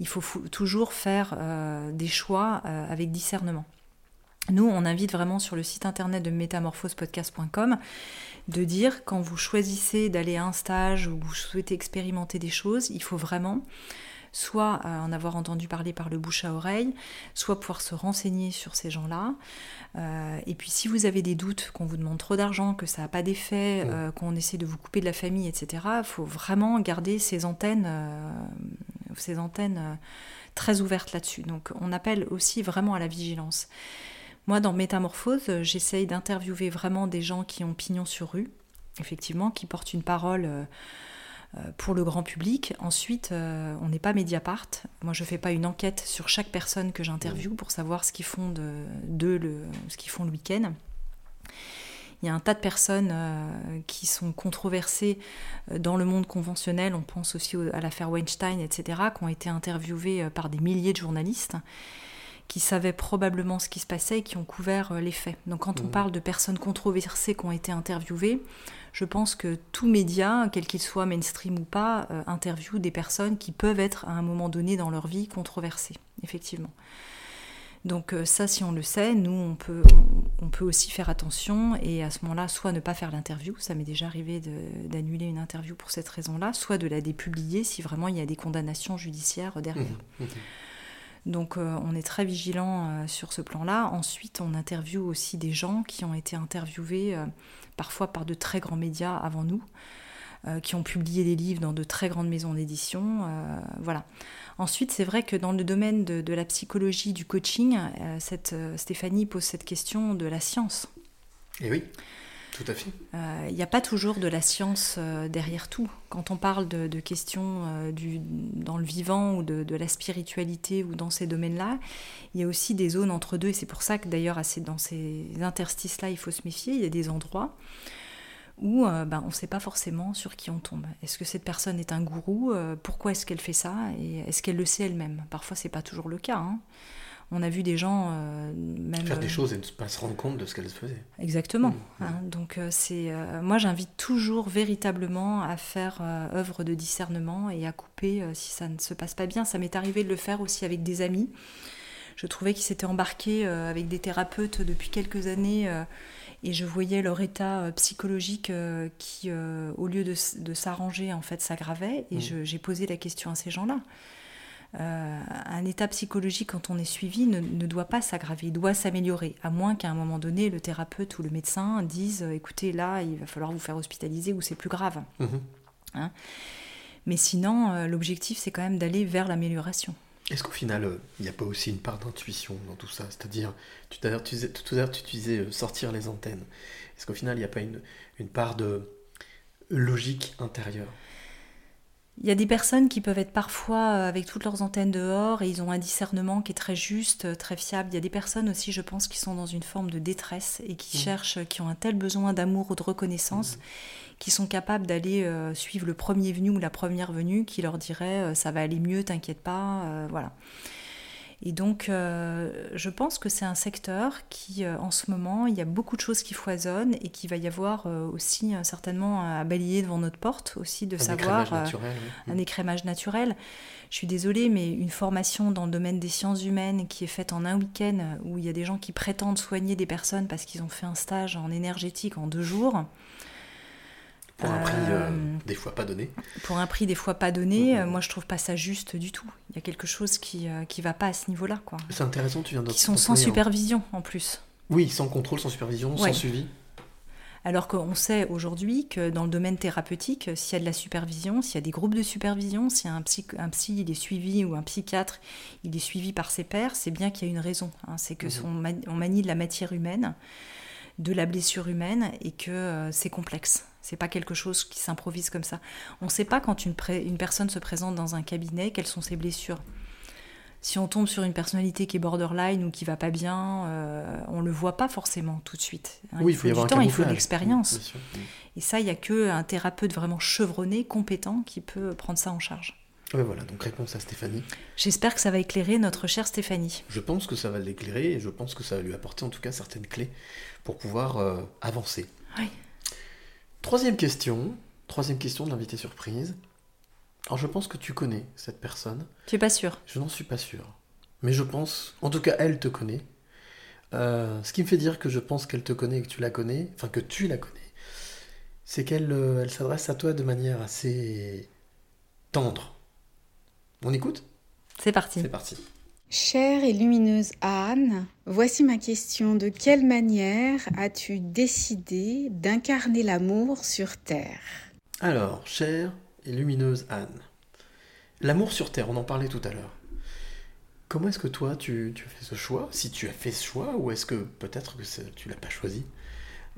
Il faut toujours faire euh, des choix euh, avec discernement. Nous, on invite vraiment sur le site internet de métamorphospodcast.com de dire quand vous choisissez d'aller à un stage ou vous souhaitez expérimenter des choses, il faut vraiment soit en avoir entendu parler par le bouche à oreille, soit pouvoir se renseigner sur ces gens-là. Euh, et puis si vous avez des doutes, qu'on vous demande trop d'argent, que ça n'a pas d'effet, Mm. euh, qu'on essaie de vous couper de la famille, etc., il faut vraiment garder ces antennes, euh, ces antennes très ouvertes là-dessus. Donc on appelle aussi vraiment à la vigilance. Moi, dans Métamorphose, j'essaye d'interviewer vraiment des gens qui ont pignon sur rue, effectivement, qui portent une parole pour le grand public. Ensuite, euh, on n'est pas Mediapart. Moi, je fais pas une enquête sur chaque personne que j'interviewe pour savoir ce qu'ils font de, de le, ce qu'ils font le week-end. Il y a un tas de personnes euh, qui sont controversées euh, dans le monde conventionnel. On pense aussi au- à l'affaire Weinstein, etc., qui ont été interviewées euh, par des milliers de journalistes qui savaient probablement ce qui se passait et qui ont couvert euh, les faits. Donc quand on Mhm. parle de personnes controversées qui ont été interviewées, je pense que tout média, quel qu'il soit mainstream ou pas, euh, interviewe des personnes qui peuvent être à un moment donné dans leur vie controversées, effectivement. Donc euh, ça, si on le sait, nous, on peut, aussi faire attention et à ce moment-là, soit ne pas faire l'interview, ça m'est déjà arrivé d'annuler une interview pour cette raison-là, soit de la dépublier si vraiment il y a des condamnations judiciaires derrière. Mhm. Donc euh, on est très vigilant euh, sur ce plan-là. Ensuite, on interviewe aussi des gens qui ont été interviewés euh, parfois par de très grands médias avant nous, qui ont publié des livres dans de très grandes maisons d'édition. voilà. Ensuite, c'est vrai que dans le domaine de, la psychologie, du coaching, Stéphanie pose cette question de la science. Et oui, Euh, Il n'y a pas toujours de la science euh, derrière tout. Quand on parle de, questions euh, dans le vivant ou de, la spiritualité ou dans ces domaines-là, il y a aussi des zones entre deux. Et c'est pour ça que d'ailleurs, dans ces interstices-là, il faut se méfier. Il y a des endroits où ben, on ne sait pas forcément sur qui on tombe. Est-ce que cette personne est un gourou? Pourquoi est-ce qu'elle fait ça? Et est-ce qu'elle le sait elle-même? Parfois, c'est pas toujours le cas. hein. On a vu des gens euh, même Faire des euh, choses et ne pas se rendre compte de ce qu'elles faisaient. Exactement. Mmh, hein. donc euh, c'est, moi j'invite toujours véritablement à faire œuvre de discernement et à couper si ça ne se passe pas bien. Ça m'est arrivé de le faire aussi avec des amis. Je trouvais qu'ils s'étaient embarqués avec des thérapeutes depuis quelques années et je voyais leur état psychologique qui, au lieu de, s'arranger, en fait, s'aggravait. Et je- j'ai posé la question à ces gens-là. Euh, un état psychologique, quand on est suivi, ne, ne doit pas s'aggraver, il doit s'améliorer, à moins qu'à un moment donné, le thérapeute ou le médecin dise euh, écoutez, là, il va falloir vous faire hospitaliser ou c'est plus grave. Mhm. Hein Mais sinon, euh, l'objectif, c'est quand même d'aller vers l'amélioration. Est-ce qu'au final, euh, il n'y a pas aussi une part d'intuition dans tout ça? C'est-à-dire, tout à l'heure, tu disais, tout à l'heure, tu disais euh, sortir les antennes. Est-ce qu'au final, il n'y a pas une, une part de logique intérieure? Il y a des personnes qui peuvent être parfois euh, avec toutes leurs antennes dehors et ils ont un discernement qui est très juste, euh, très fiable. Il y a des personnes aussi, je pense, qui sont dans une forme de détresse et qui Mhm. cherchent, qui ont un tel besoin d'amour ou de reconnaissance, qui sont capables d'aller euh, suivre le premier venu ou la première venue qui leur dirait ça va aller mieux, t'inquiète pas, voilà. Et donc, euh, je pense que c'est un secteur qui, euh, en ce moment, il y a beaucoup de choses qui foisonnent et qu'il va y avoir euh, aussi certainement à balayer devant notre porte, aussi de Un savoir écrémage naturel, oui. un écrémage naturel. Je suis désolée, mais une formation dans le domaine des sciences humaines qui est faite en un week-end, où il y a des gens qui prétendent soigner des personnes parce qu'ils ont fait un stage en énergétique en deux jours. Pour un prix euh, Euh, des fois pas donné. pour un prix des fois pas donné, euh, moi je trouve pas ça juste du tout. Il y a quelque chose qui qui va pas à ce niveau-là, quoi. C'est intéressant, tu viens de Qui sont sans un- supervision en plus. Oui, sans contrôle, sans supervision, Ouais. sans suivi. Alors qu'on sait aujourd'hui que dans le domaine thérapeutique, s'il y a de la supervision, s'il y a des groupes de supervision, si un psy, un psy il est suivi ou un psychiatre il est suivi par ses pairs, c'est bien qu'il y a une raison. hein. c'est que Mhm. son on manie de la matière humaine, de la blessure humaine et que euh, c'est complexe. C'est pas quelque chose qui s'improvise comme ça. On ne sait pas quand une, personne se présente dans un cabinet quelles sont ses blessures. Si on tombe sur une personnalité qui est borderline ou qui va pas bien, euh, on le voit pas forcément tout de suite. hein. Oui, il il faut y du temps, il faut de l'expérience. Et ça, il n'y a qu'un thérapeute vraiment chevronné, compétent, qui peut prendre ça en charge. Ouais, voilà, donc réponse à Stéphanie. J'espère que ça va éclairer notre chère Stéphanie. Je pense que ça va l'éclairer et je pense que ça va lui apporter en tout cas certaines clés pour pouvoir euh, avancer. Oui. Troisième question, troisième question de l'invité surprise. Alors je pense que tu connais cette personne. Tu es pas sûr Je n'en suis pas sûr. Mais je pense, en tout cas elle te connaît. Euh, ce qui me fait dire que je pense qu'elle te connaît et que tu la connais, enfin que tu la connais, c'est qu'elle euh, elle s'adresse à toi de manière assez tendre. On écoute? C'est parti. C'est parti. Chère et lumineuse Anne, voici ma question. De quelle manière as-tu décidé d'incarner l'amour sur Terre? Alors, chère et lumineuse Anne, l'amour sur Terre, on en parlait tout à l'heure. Comment est-ce que toi, tu, as fait ce choix? Si tu as fait ce choix, ou est-ce que peut-être que tu l'as pas choisi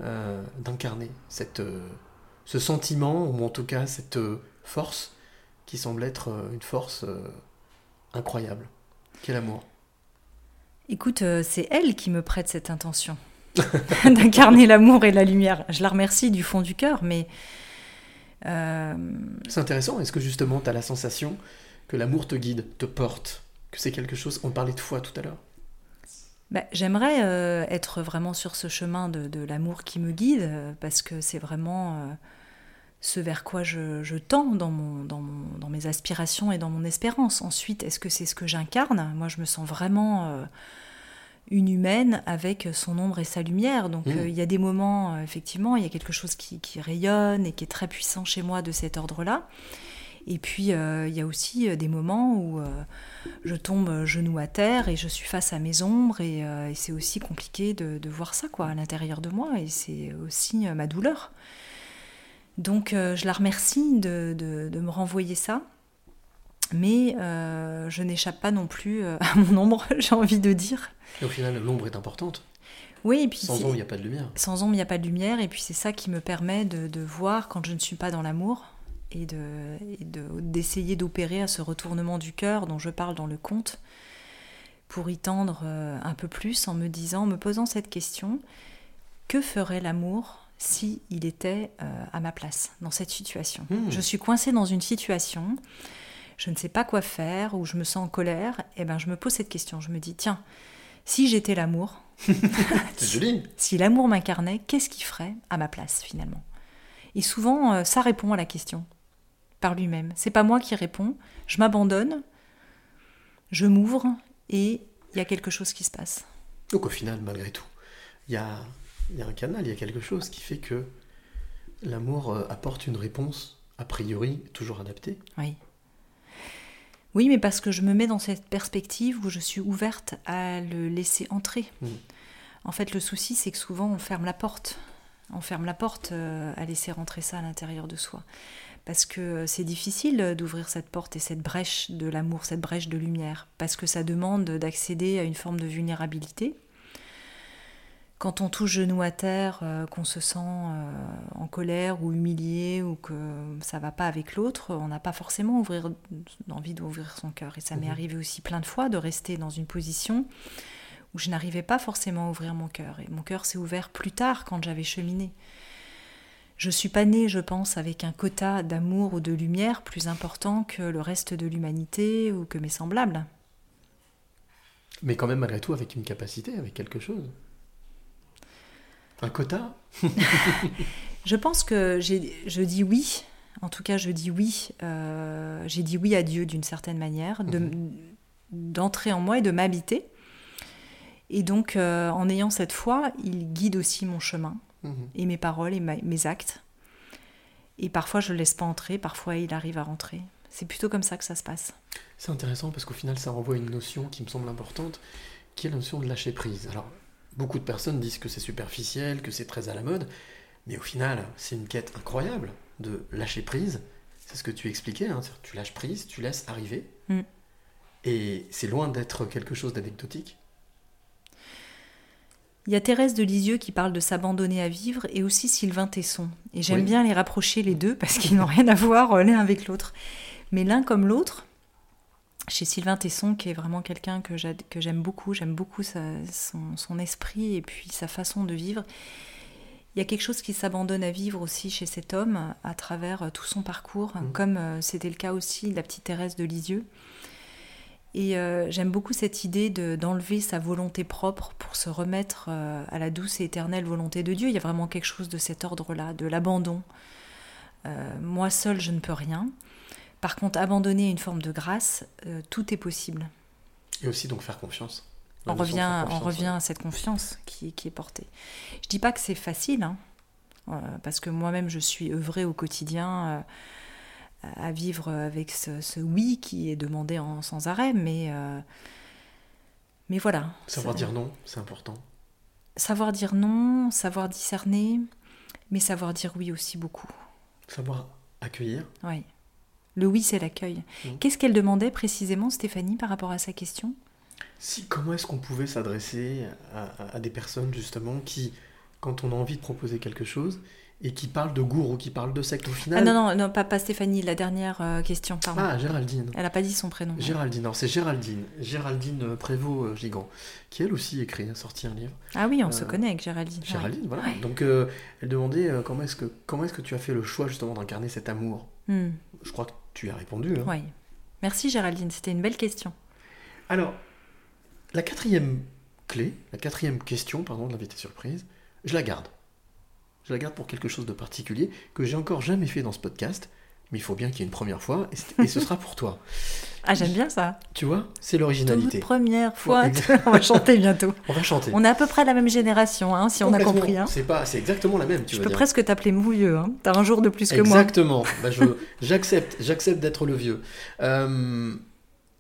euh, d'incarner euh, ce sentiment, ou en tout cas cette euh, force qui semble être une force incroyable? Quel amour Écoute, euh, c'est elle qui me prête cette intention. d'incarner l'amour et la lumière. Je la remercie du fond du cœur, mais. euh, C'est intéressant. Est-ce que justement, tu as la sensation que l'amour te guide, te porte Que c'est quelque chose. On parlait de foi tout à l'heure? bah, J'aimerais euh, être vraiment sur ce chemin de, de l'amour qui me guide, parce que c'est vraiment euh, ce vers quoi je, je tends dans, mon, dans, mon- dans mes aspirations et dans mon espérance. Ensuite, est-ce que c'est ce que j'incarne? Moi, je me sens vraiment euh, une humaine avec son ombre et sa lumière. Donc, Mmh. euh, il y a des moments, euh, effectivement, il y a quelque chose qui, qui rayonne et qui est très puissant chez moi de cet ordre-là. Et puis, il y a aussi des moments où je tombe genou à terre et je suis face à mes ombres et, et c'est aussi compliqué de, de voir ça quoi à l'intérieur de moi et c'est aussi ma douleur. Donc, euh, je la remercie de, de- de me renvoyer ça. Mais euh, je n'échappe pas non plus euh, à mon ombre, j'ai envie de dire. Et au final, l'ombre est importante. Oui, et puis Sans ombre, il n'y a pas de lumière. Sans ombre, il n'y a pas de lumière, et puis c'est ça qui me permet de, de voir quand je ne suis pas dans l'amour et de et de- d'essayer d'opérer à ce retournement du cœur dont je parle dans le conte pour y tendre un peu plus en me disant, en me posant cette question, que ferait l'amour si il était euh, à ma place dans cette situation Hmm. Je suis coincée dans une situation, je ne sais pas quoi faire ou je me sens en colère, et ben je me pose cette question, je me dis tiens, si j'étais l'amour, joli. si l'amour m'incarnait, qu'est-ce qu'il ferait à ma place finalement? Et souvent, euh, ça répond à la question par lui-même. C'est pas moi qui réponds, je m'abandonne, je m'ouvre et il y a quelque chose qui se passe. Donc au final, malgré tout, il y a, il y a un canal, il y a quelque chose qui fait que l'amour euh, apporte une réponse, a priori, toujours adaptée. Oui. Oui, mais parce que je me mets dans cette perspective où je suis ouverte à le laisser entrer. Mm. En fait, le souci, c'est que souvent, on ferme la porte. On ferme la porte euh, à laisser rentrer ça à l'intérieur de soi. Parce que euh, c'est difficile d'ouvrir cette porte et cette brèche de l'amour, cette brèche de lumière. Parce que ça demande d'accéder à une forme de vulnérabilité. Quand on touche genou à terre, euh, qu'on se sent euh, en colère ou humilié ou que ça va pas avec l'autre, on n'a pas forcément ouvrir, envie d'ouvrir son cœur. Et ça m'est Mhm. arrivé aussi plein de fois de rester dans une position où je n'arrivais pas forcément à ouvrir mon cœur. Et mon cœur s'est ouvert plus tard quand j'avais cheminé. Je suis pas née, je pense, avec un quota d'amour ou de lumière plus important que le reste de l'humanité ou que mes semblables. Mais quand même, malgré tout, avec une capacité, avec quelque chose. Un quota Je pense que je dis oui. En tout cas, je dis oui. euh, j'ai dit oui à Dieu d'une certaine manière, de- d'entrer en moi et de m'habiter. Et donc, euh, en ayant cette foi, il guide aussi mon chemin Mhm. et mes paroles et ma- mes actes. Et parfois, je le laisse pas entrer. Parfois, il arrive à rentrer. C'est plutôt comme ça que ça se passe. C'est intéressant parce qu'au final, ça renvoie à une notion qui me semble importante, qui est la notion de lâcher prise. Alors, beaucoup de personnes disent que c'est superficiel, que c'est très à la mode, mais au final, c'est une quête incroyable de lâcher prise. C'est ce que tu expliquais, hein, tu lâches prise, tu laisses arriver, Mm. et c'est loin d'être quelque chose d'anecdotique. Il y a Thérèse de Lisieux qui parle de s'abandonner à vivre et aussi Sylvain Tesson. Et j'aime Oui. bien les rapprocher les deux parce qu'ils n'ont rien à voir euh, l'un avec l'autre. Mais l'un comme l'autre, chez Sylvain Tesson, qui est vraiment quelqu'un que j'aime beaucoup, j'aime beaucoup sa- son, son esprit et puis sa façon de vivre. Il y a quelque chose qui s'abandonne à vivre aussi chez cet homme à travers euh, tout son parcours, comme euh, c'était le cas aussi de la petite Thérèse de Lisieux. Et euh, j'aime beaucoup cette idée de- d'enlever sa volonté propre pour se remettre euh, à la douce et éternelle volonté de Dieu. Il y a vraiment quelque chose de cet ordre-là, de l'abandon. Euh, moi seul, je ne peux rien. Par contre, abandonner une forme de grâce, euh, tout est possible. Et aussi donc faire confiance. On revient, faire on confiance, revient ouais. à cette confiance qui, qui est portée. Je dis pas que c'est facile, hein, euh, parce que moi-même je suis œuvrée au quotidien euh, à vivre avec ce, ce oui qui est demandé en, sans arrêt, mais, euh, mais voilà. Savoir dire non, c'est important. Savoir dire non, savoir discerner, mais savoir dire oui aussi beaucoup. Savoir accueillir. Oui. Le oui, c'est l'accueil. Mm. Qu'est-ce qu'elle demandait précisément, Stéphanie, par rapport à sa question? Si, comment est-ce qu'on pouvait s'adresser à, à- à des personnes justement qui, quand on a envie de proposer quelque chose, et qui parle de gourou, qui parle de secte au final. Ah non, non, non pas, pas Stéphanie, la dernière euh, question, pardon. Ah, Géraldine. Elle n'a pas dit son prénom. Géraldine, alors c'est Géraldine, Géraldine euh, Prévost euh, Gigant, qui elle aussi écrit, a sorti un livre. Ah oui, on Euh, se connaît avec Géraldine. ouais. Géraldine, voilà. Ouais. Donc euh, elle demandait euh, comment est-ce que comment est-ce que tu as fait le choix justement d'incarner cet amour? Hmm. Je crois que tu y as répondu. hein. Ouais. Merci Géraldine, c'était une belle question. Alors, la quatrième clé, la quatrième question, pardon, de l'invité surprise, je la garde. Je la garde pour quelque chose de particulier que j'ai encore jamais fait dans ce podcast, mais il faut bien qu'il y ait une première fois, et, ce sera pour toi. Ah, j'aime bien ça. Tu vois, c'est l'originalité. Première fois, on va chanter bientôt. On va chanter. On est à peu près la même génération, hein, si on a compris. Hein. C'est pas, c'est exactement la même. Tu Je peux dire. presque t'appeler mou vieux. Hein. T'as un jour de plus que moi. Exactement. Bah, j'accepte, j'accepte d'être le vieux. Euh,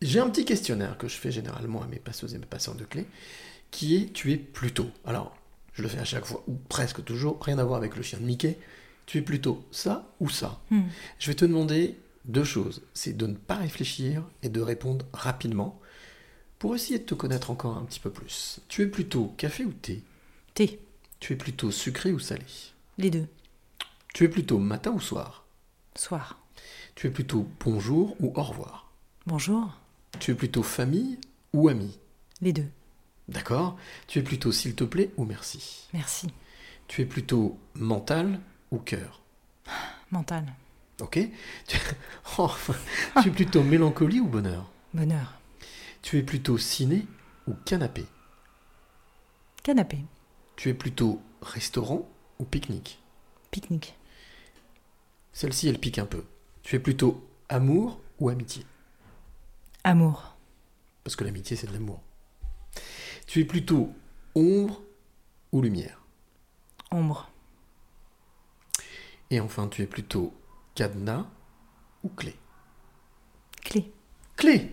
j'ai un petit questionnaire que je fais généralement à mes passeuses et mes passeurs de clés, qui est tu es plutôt. Alors, je le fais à chaque fois, ou presque toujours, rien à voir avec le chien de Mickey. Tu es plutôt ça ou ça. Hmm. Je vais te demander deux choses. C'est de ne pas réfléchir et de répondre rapidement pour essayer de te connaître encore un petit peu plus. Tu es plutôt café ou thé? Thé. Tu es plutôt sucré ou salé? Les deux. Tu es plutôt matin ou soir? Soir. Tu es plutôt bonjour ou au revoir? Bonjour. Tu es plutôt famille ou ami? Les deux. D'accord? Tu es plutôt s'il te plaît ou merci? Merci. Tu es plutôt mental ou cœur Mental. Ok tu... Oh, tu es plutôt mélancolie ou bonheur? Bonheur. Tu es plutôt ciné ou canapé? Canapé. Tu es plutôt restaurant ou pique-nique? Pique-nique. Celle-ci, elle pique un peu. Tu es plutôt amour ou amitié? Amour. Parce que l'amitié, c'est de l'amour. Tu es plutôt ombre ou lumière? Ombre. Et enfin, tu es plutôt cadenas ou clé Clé. Clé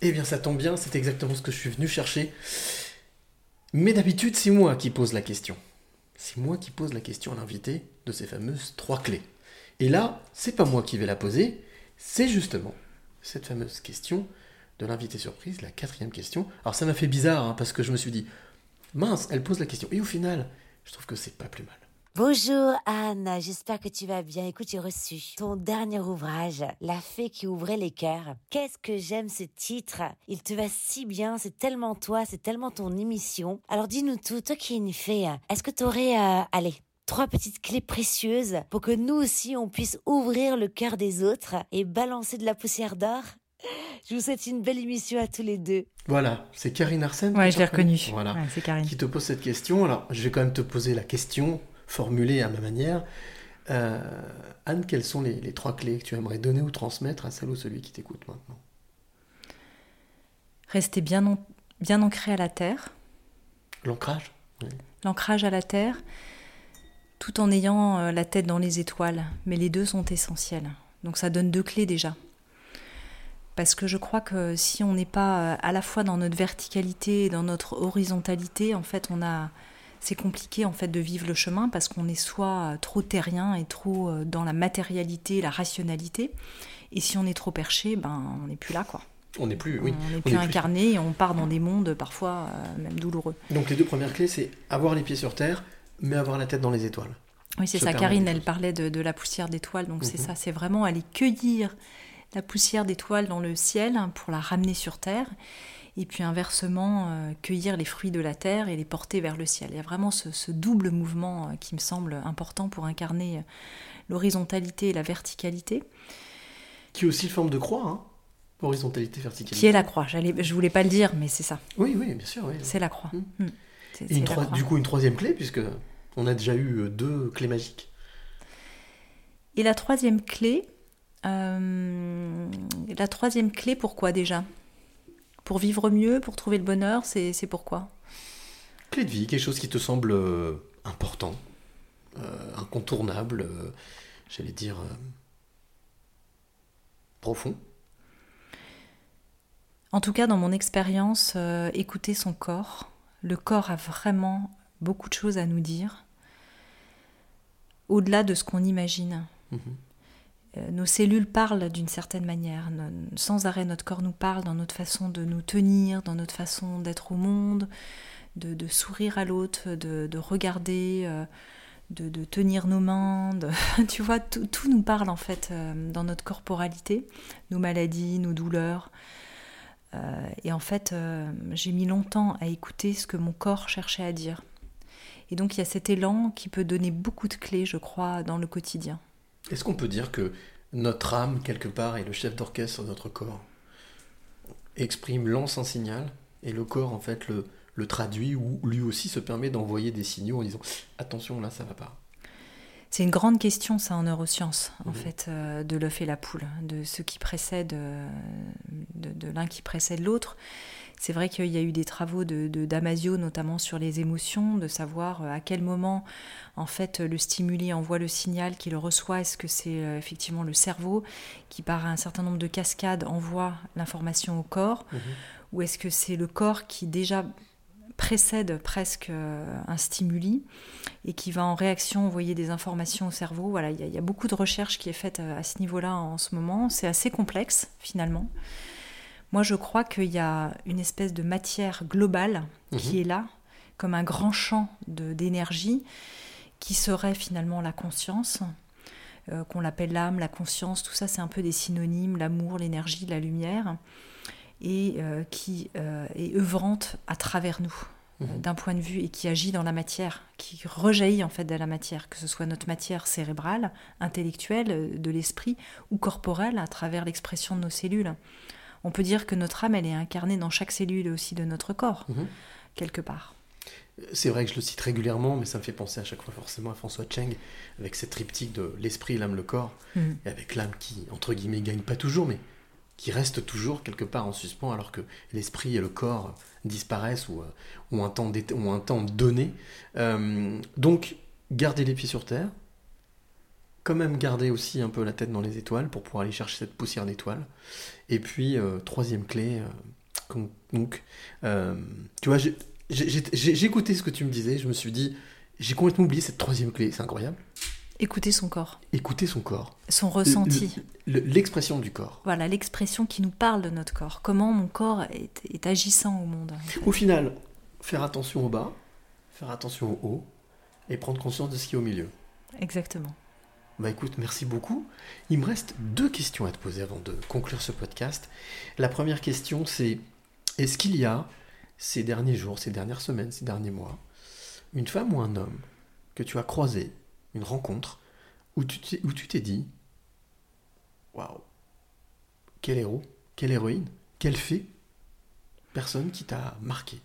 Eh bien, ça tombe bien, c'est exactement ce que je suis venu chercher. Mais d'habitude, c'est moi qui pose la question. C'est moi qui pose la question à l'invité de ces fameuses trois clés. Et là, c'est pas moi qui vais la poser, c'est justement cette fameuse question de l'invité surprise, la quatrième question. Alors ça m'a fait bizarre, hein, parce que je me suis dit, mince, elle pose la question. Et au final, je trouve que c'est pas plus mal. Bonjour Anne, j'espère que tu vas bien. Écoute, j'ai reçu ton dernier ouvrage, La fée qui ouvrait les cœurs. Qu'est-ce que j'aime ce titre? Il te va si bien, c'est tellement toi, c'est tellement ton émission. Alors dis-nous tout, toi qui es une fée, est-ce que tu aurais, euh, allez, trois petites clés précieuses pour que nous aussi on puisse ouvrir le cœur des autres et balancer de la poussière d'or? Je vous souhaite une belle émission à tous les deux. Voilà, c'est Karine Arsène. Ouais, je l'ai reconnue. Voilà. Ouais, c'est Karine. Qui te pose cette question. Alors, je vais quand même te poser la question, formulée à ma manière. Euh, Anne, quelles sont les, les trois clés que tu aimerais donner ou transmettre à celle ou celui qui t'écoute maintenant? Rester bien, bien ancré à la terre. L'ancrage? Oui. L'ancrage à la terre, tout en ayant euh, la tête dans les étoiles. Mais les deux sont essentiels. Donc ça donne deux clés déjà. Parce que je crois que si on n'est pas euh, à la fois dans notre verticalité et dans notre horizontalité, en fait, on a, c'est compliqué en fait de vivre le chemin parce qu'on est soit trop terrien et trop euh, dans la matérialité, la rationalité. Et si on est trop perché, ben on n'est plus là quoi. On n'est plus, oui. On n'est on plus incarné et on part dans des mondes parfois euh, même douloureux. Donc, les deux premières clés, c'est avoir les pieds sur terre, mais avoir la tête dans les étoiles. Oui, c'est ça. Karine, elle parlait de, de la poussière d'étoiles. Donc c'est Mhm. ça, c'est vraiment aller cueillir la poussière d'étoiles dans le ciel pour la ramener sur Terre. Et puis inversement, euh, cueillir les fruits de la terre et les porter vers le ciel. Il y a vraiment ce, ce double mouvement euh, qui me semble important pour incarner euh, l'horizontalité et la verticalité. Qui est aussi forme de croix, hein Horizontalité, verticalité. Qui est la croix. Je voulais pas le dire, mais c'est ça. Oui, oui, bien sûr. Oui. C'est la croix. Et la troi- croix. du coup, une troisième clé, puisque on a déjà eu deux clés magiques. Et la troisième clé, euh, la troisième clé, pourquoi déjà? Pour vivre mieux, pour trouver le bonheur, c'est c'est pourquoi? Clé de vie, quelque chose qui te semble euh, important, euh, incontournable, euh, j'allais dire euh, profond? En tout cas, dans mon expérience, écouter son corps, le corps a vraiment beaucoup de choses à nous dire, au-delà de ce qu'on imagine. Mhm. Euh, Nos cellules parlent d'une certaine manière. Sans arrêt, notre corps nous parle dans notre façon de nous tenir, dans notre façon d'être au monde, de, sourire à l'autre, de, de regarder, euh, de, tenir nos mains, tu vois, tout, tout nous parle en fait euh, dans notre corporalité, nos maladies, nos douleurs. Et en fait, j'ai mis longtemps à écouter ce que mon corps cherchait à dire. Et donc il y a cet élan qui peut donner beaucoup de clés, je crois, dans le quotidien. Est-ce qu'on peut dire que notre âme, quelque part, est le chef d'orchestre de notre corps? Exprime, lance un signal, et le corps, en fait, le, le traduit ou lui aussi se permet d'envoyer des signaux en disant attention là ça va pas. C'est une grande question ça en neurosciences en fait euh, de l'œuf et la poule, de ce qui précède euh, de, de l'un qui précède l'autre. C'est vrai qu'il y a eu des travaux de, de Damasio notamment sur les émotions, de savoir euh, à quel moment en fait le stimuli envoie le signal qu'il reçoit. Est-ce que c'est effectivement le cerveau qui par un certain nombre de cascades envoie l'information au corps, Mhm. ou est-ce que c'est le corps qui déjà précède presque euh, un stimuli et qui va en réaction envoyer des informations au cerveau? Voilà, il y, a- il y a beaucoup de recherches qui est faite euh, à ce niveau-là en ce moment. C'est assez complexe finalement. Moi, je crois qu'il y a une espèce de matière globale qui Mhm. est là, comme un grand champ d'énergie, qui serait finalement la conscience, euh, qu'on l'appelle l'âme, la conscience, tout ça, c'est un peu des synonymes, l'amour, l'énergie, la lumière, et euh, qui euh, est œuvrante à travers nous, Mhm. d'un point de vue, et qui agit dans la matière, qui rejaillit en fait de la matière, que ce soit notre matière cérébrale, intellectuelle, de l'esprit, ou corporelle, à travers l'expression de nos cellules. On peut dire que notre âme, elle est incarnée dans chaque cellule aussi de notre corps, Mhm. quelque part. C'est vrai que je le cite régulièrement, mais ça me fait penser à chaque fois forcément à François Cheng, avec cette triptyque de l'esprit, l'âme, le corps, Mhm. et avec l'âme qui, entre guillemets, gagne pas toujours, mais qui reste toujours quelque part en suspens, alors que l'esprit et le corps disparaissent ou euh, ont, un temps un donné. Euh, donc, garder les pieds sur terre, quand même garder aussi un peu la tête dans les étoiles pour pouvoir aller chercher cette poussière d'étoiles. Et puis, euh, troisième clé, euh, donc, euh, tu vois, j'ai- écouté ce que tu me disais, je me suis dit, j'ai complètement oublié cette troisième clé, c'est incroyable. Écouter son corps, Écouter son corps. son ressenti. Le- le- L'expression du corps. Voilà, l'expression qui nous parle de notre corps. Comment mon corps est, est agissant au monde. Au final, faire attention au bas, faire attention au haut, et prendre conscience de ce qui est au milieu. Exactement. Bah écoute, merci beaucoup. Il me reste deux questions à te poser avant de conclure ce podcast. La première question, c'est est-ce qu'il y a, ces derniers jours, ces dernières semaines, ces derniers mois, une femme ou un homme que tu as croisé, une rencontre, où tu t'es, dit Waouh, quel héros, quelle héroïne, quelle fée, personne qui t'a marqué?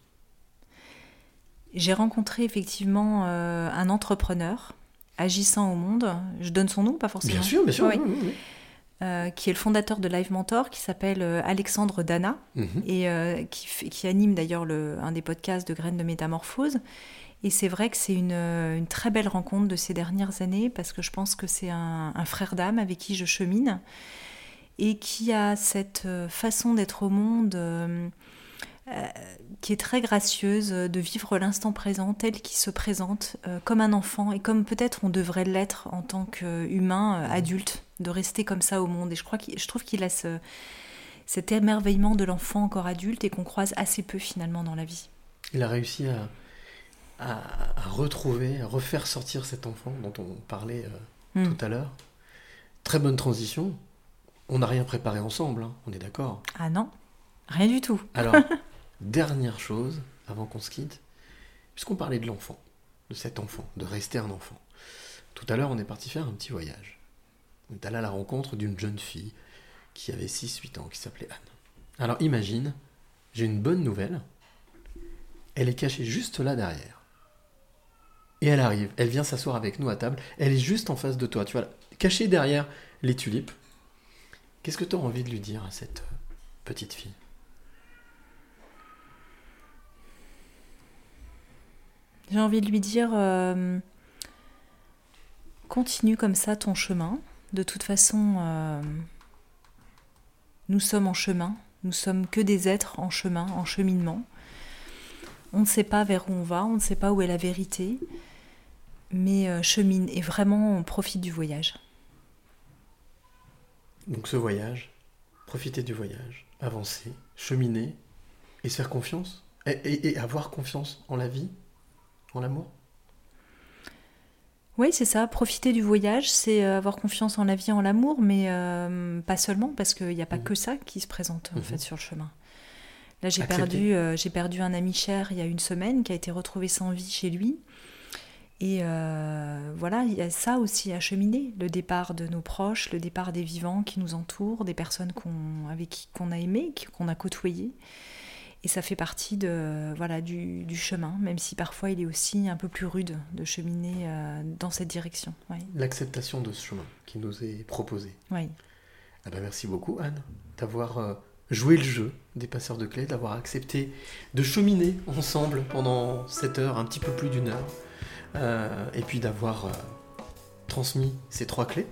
J'ai rencontré effectivement euh, un entrepreneur agissant au monde. Je donne son nom, pas forcément. Bien sûr, bien sûr, Oui. oui. Euh, qui est le fondateur de Live Mentor, qui s'appelle euh, Alexandre Dana, Mhm. et euh, qui, fait- qui anime d'ailleurs le- un des podcasts de Graines de Métamorphose. Et c'est vrai que c'est une, une très belle rencontre de ces dernières années, parce que je pense que c'est un, un frère d'âme avec qui je chemine, et qui a cette façon d'être au monde qui est très gracieuse, euh, de vivre l'instant présent tel qu'il se présente, euh, comme un enfant, et comme peut-être on devrait l'être en tant qu'humain euh, adulte, de rester comme ça au monde. Et je, crois je trouve qu'il a ce, cet émerveillement de l'enfant encore adulte et qu'on croise assez peu finalement dans la vie. Il a réussi à, à, à retrouver, à refaire sortir cet enfant dont on parlait euh, Mm. tout à l'heure. Très bonne transition. On n'a rien préparé ensemble, hein, on est d'accord. Ah non, rien du tout. Alors, dernière chose, avant qu'on se quitte, puisqu'on parlait de l'enfant, de cet enfant, de rester un enfant. Tout à l'heure, on est parti faire un petit voyage. On est allé à la rencontre d'une jeune fille qui avait 6-8 ans, qui s'appelait Anne. Alors imagine, j'ai une bonne nouvelle. Elle est cachée juste là derrière. Et elle arrive, elle vient s'asseoir avec nous à table, elle est juste en face de toi, tu vois, cachée derrière les tulipes. Qu'est-ce que tu as envie de lui dire à cette petite fille? J'ai envie de lui dire euh, continue comme ça ton chemin. De toute façon, euh, nous sommes en chemin. Nous sommes que des êtres en chemin, en cheminement. On ne sait pas vers où on va, on ne sait pas où est la vérité, mais euh, chemine et vraiment profite du voyage. Donc ce voyage, profiter du voyage, avancer, cheminer et se faire confiance et avoir confiance en la vie, en l'amour? Oui, c'est ça. Profiter du voyage, c'est euh, avoir confiance en la vie, en l'amour, mais euh, pas seulement, parce qu'il n'y a pas Mhm. que ça qui se présente en Mhm. fait sur le chemin. Là, j'ai perdu, euh, j'ai perdu un ami cher il y a une semaine qui a été retrouvé sans vie chez lui. Et euh, voilà, il y a ça aussi à cheminer, le départ de nos proches, le départ des vivants qui nous entourent, des personnes qu'on, avec qui qu'on a aimé, qu'on a côtoyé. Et ça fait partie de, voilà, du, du chemin, même si parfois il est aussi un peu plus rude de cheminer euh, dans cette direction. Ouais. L'acceptation de ce chemin qui nous est proposé. Oui. Ah ben merci beaucoup Anne d'avoir euh, joué le jeu des passeurs de clés, d'avoir accepté de cheminer ensemble pendant 7 heures, un petit peu plus d'une heure, euh, et puis d'avoir euh, transmis ces trois clés.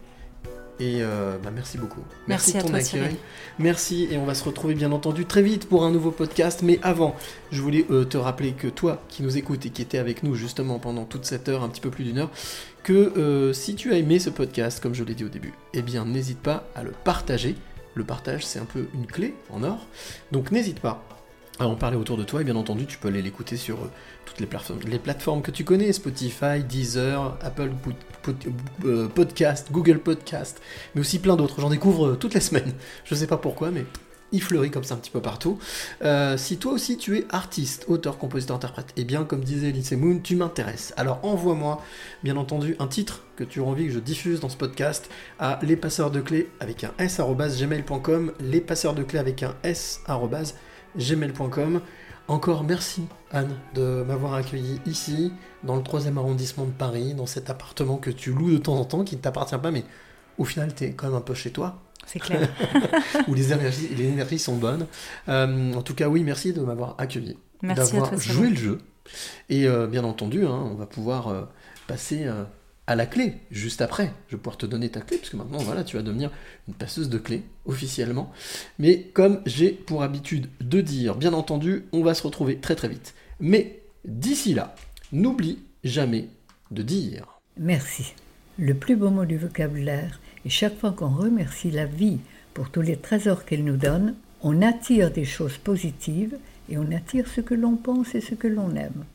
Et euh, bah, merci beaucoup. Merci de ton toi, accueil. Cyril. Merci et on va se retrouver bien entendu très vite pour un nouveau podcast. Mais avant, je voulais euh, te rappeler que toi qui nous écoutes et qui étais avec nous justement pendant toute cette heure, un petit peu plus d'une heure, que euh, si tu as aimé ce podcast, comme je l'ai dit au début, eh bien n'hésite pas à le partager. Le partage, c'est un peu une clé en or. Donc n'hésite pas à en parler autour de toi. Et bien entendu, tu peux aller l'écouter sur euh, toutes les plateformes, les plateformes que tu connais Spotify, Deezer, Apple euh, Podcast, Google Podcast, mais aussi plein d'autres. J'en découvre euh, toutes les semaines. Je sais pas pourquoi, mais il fleurit comme ça un petit peu partout. Si toi aussi tu es artiste, auteur, compositeur, interprète, et bien comme disait Elise Moon, tu m'intéresses. Alors envoie-moi, bien entendu, un titre que tu as envie que je diffuse dans ce podcast à les passeurs de clés avec un s gmail.com, les passeurs de clés avec un s gmail.com. Encore merci Anne de m'avoir accueilli ici, dans le 3 arrondissement de Paris, dans cet appartement que tu loues de temps en temps, qui ne t'appartient pas, mais au final tu es quand même un peu chez toi. C'est clair. où les énergies, les énergies sont bonnes. Euh, en tout cas, oui, merci de m'avoir accueilli, d'avoir joué le jeu. Et euh, bien entendu, hein, on va pouvoir euh, passer à la clé juste après. Je vais pouvoir te donner ta clé, puisque maintenant, voilà, tu vas devenir une passeuse de clés officiellement. Mais comme j'ai pour habitude de dire, bien entendu, on va se retrouver très très vite. Mais d'ici là, n'oublie jamais de dire. Merci. Le plus beau mot du vocabulaire, et chaque fois qu'on remercie la vie pour tous les trésors qu'elle nous donne, on attire des choses positives et on attire ce que l'on pense et ce que l'on aime.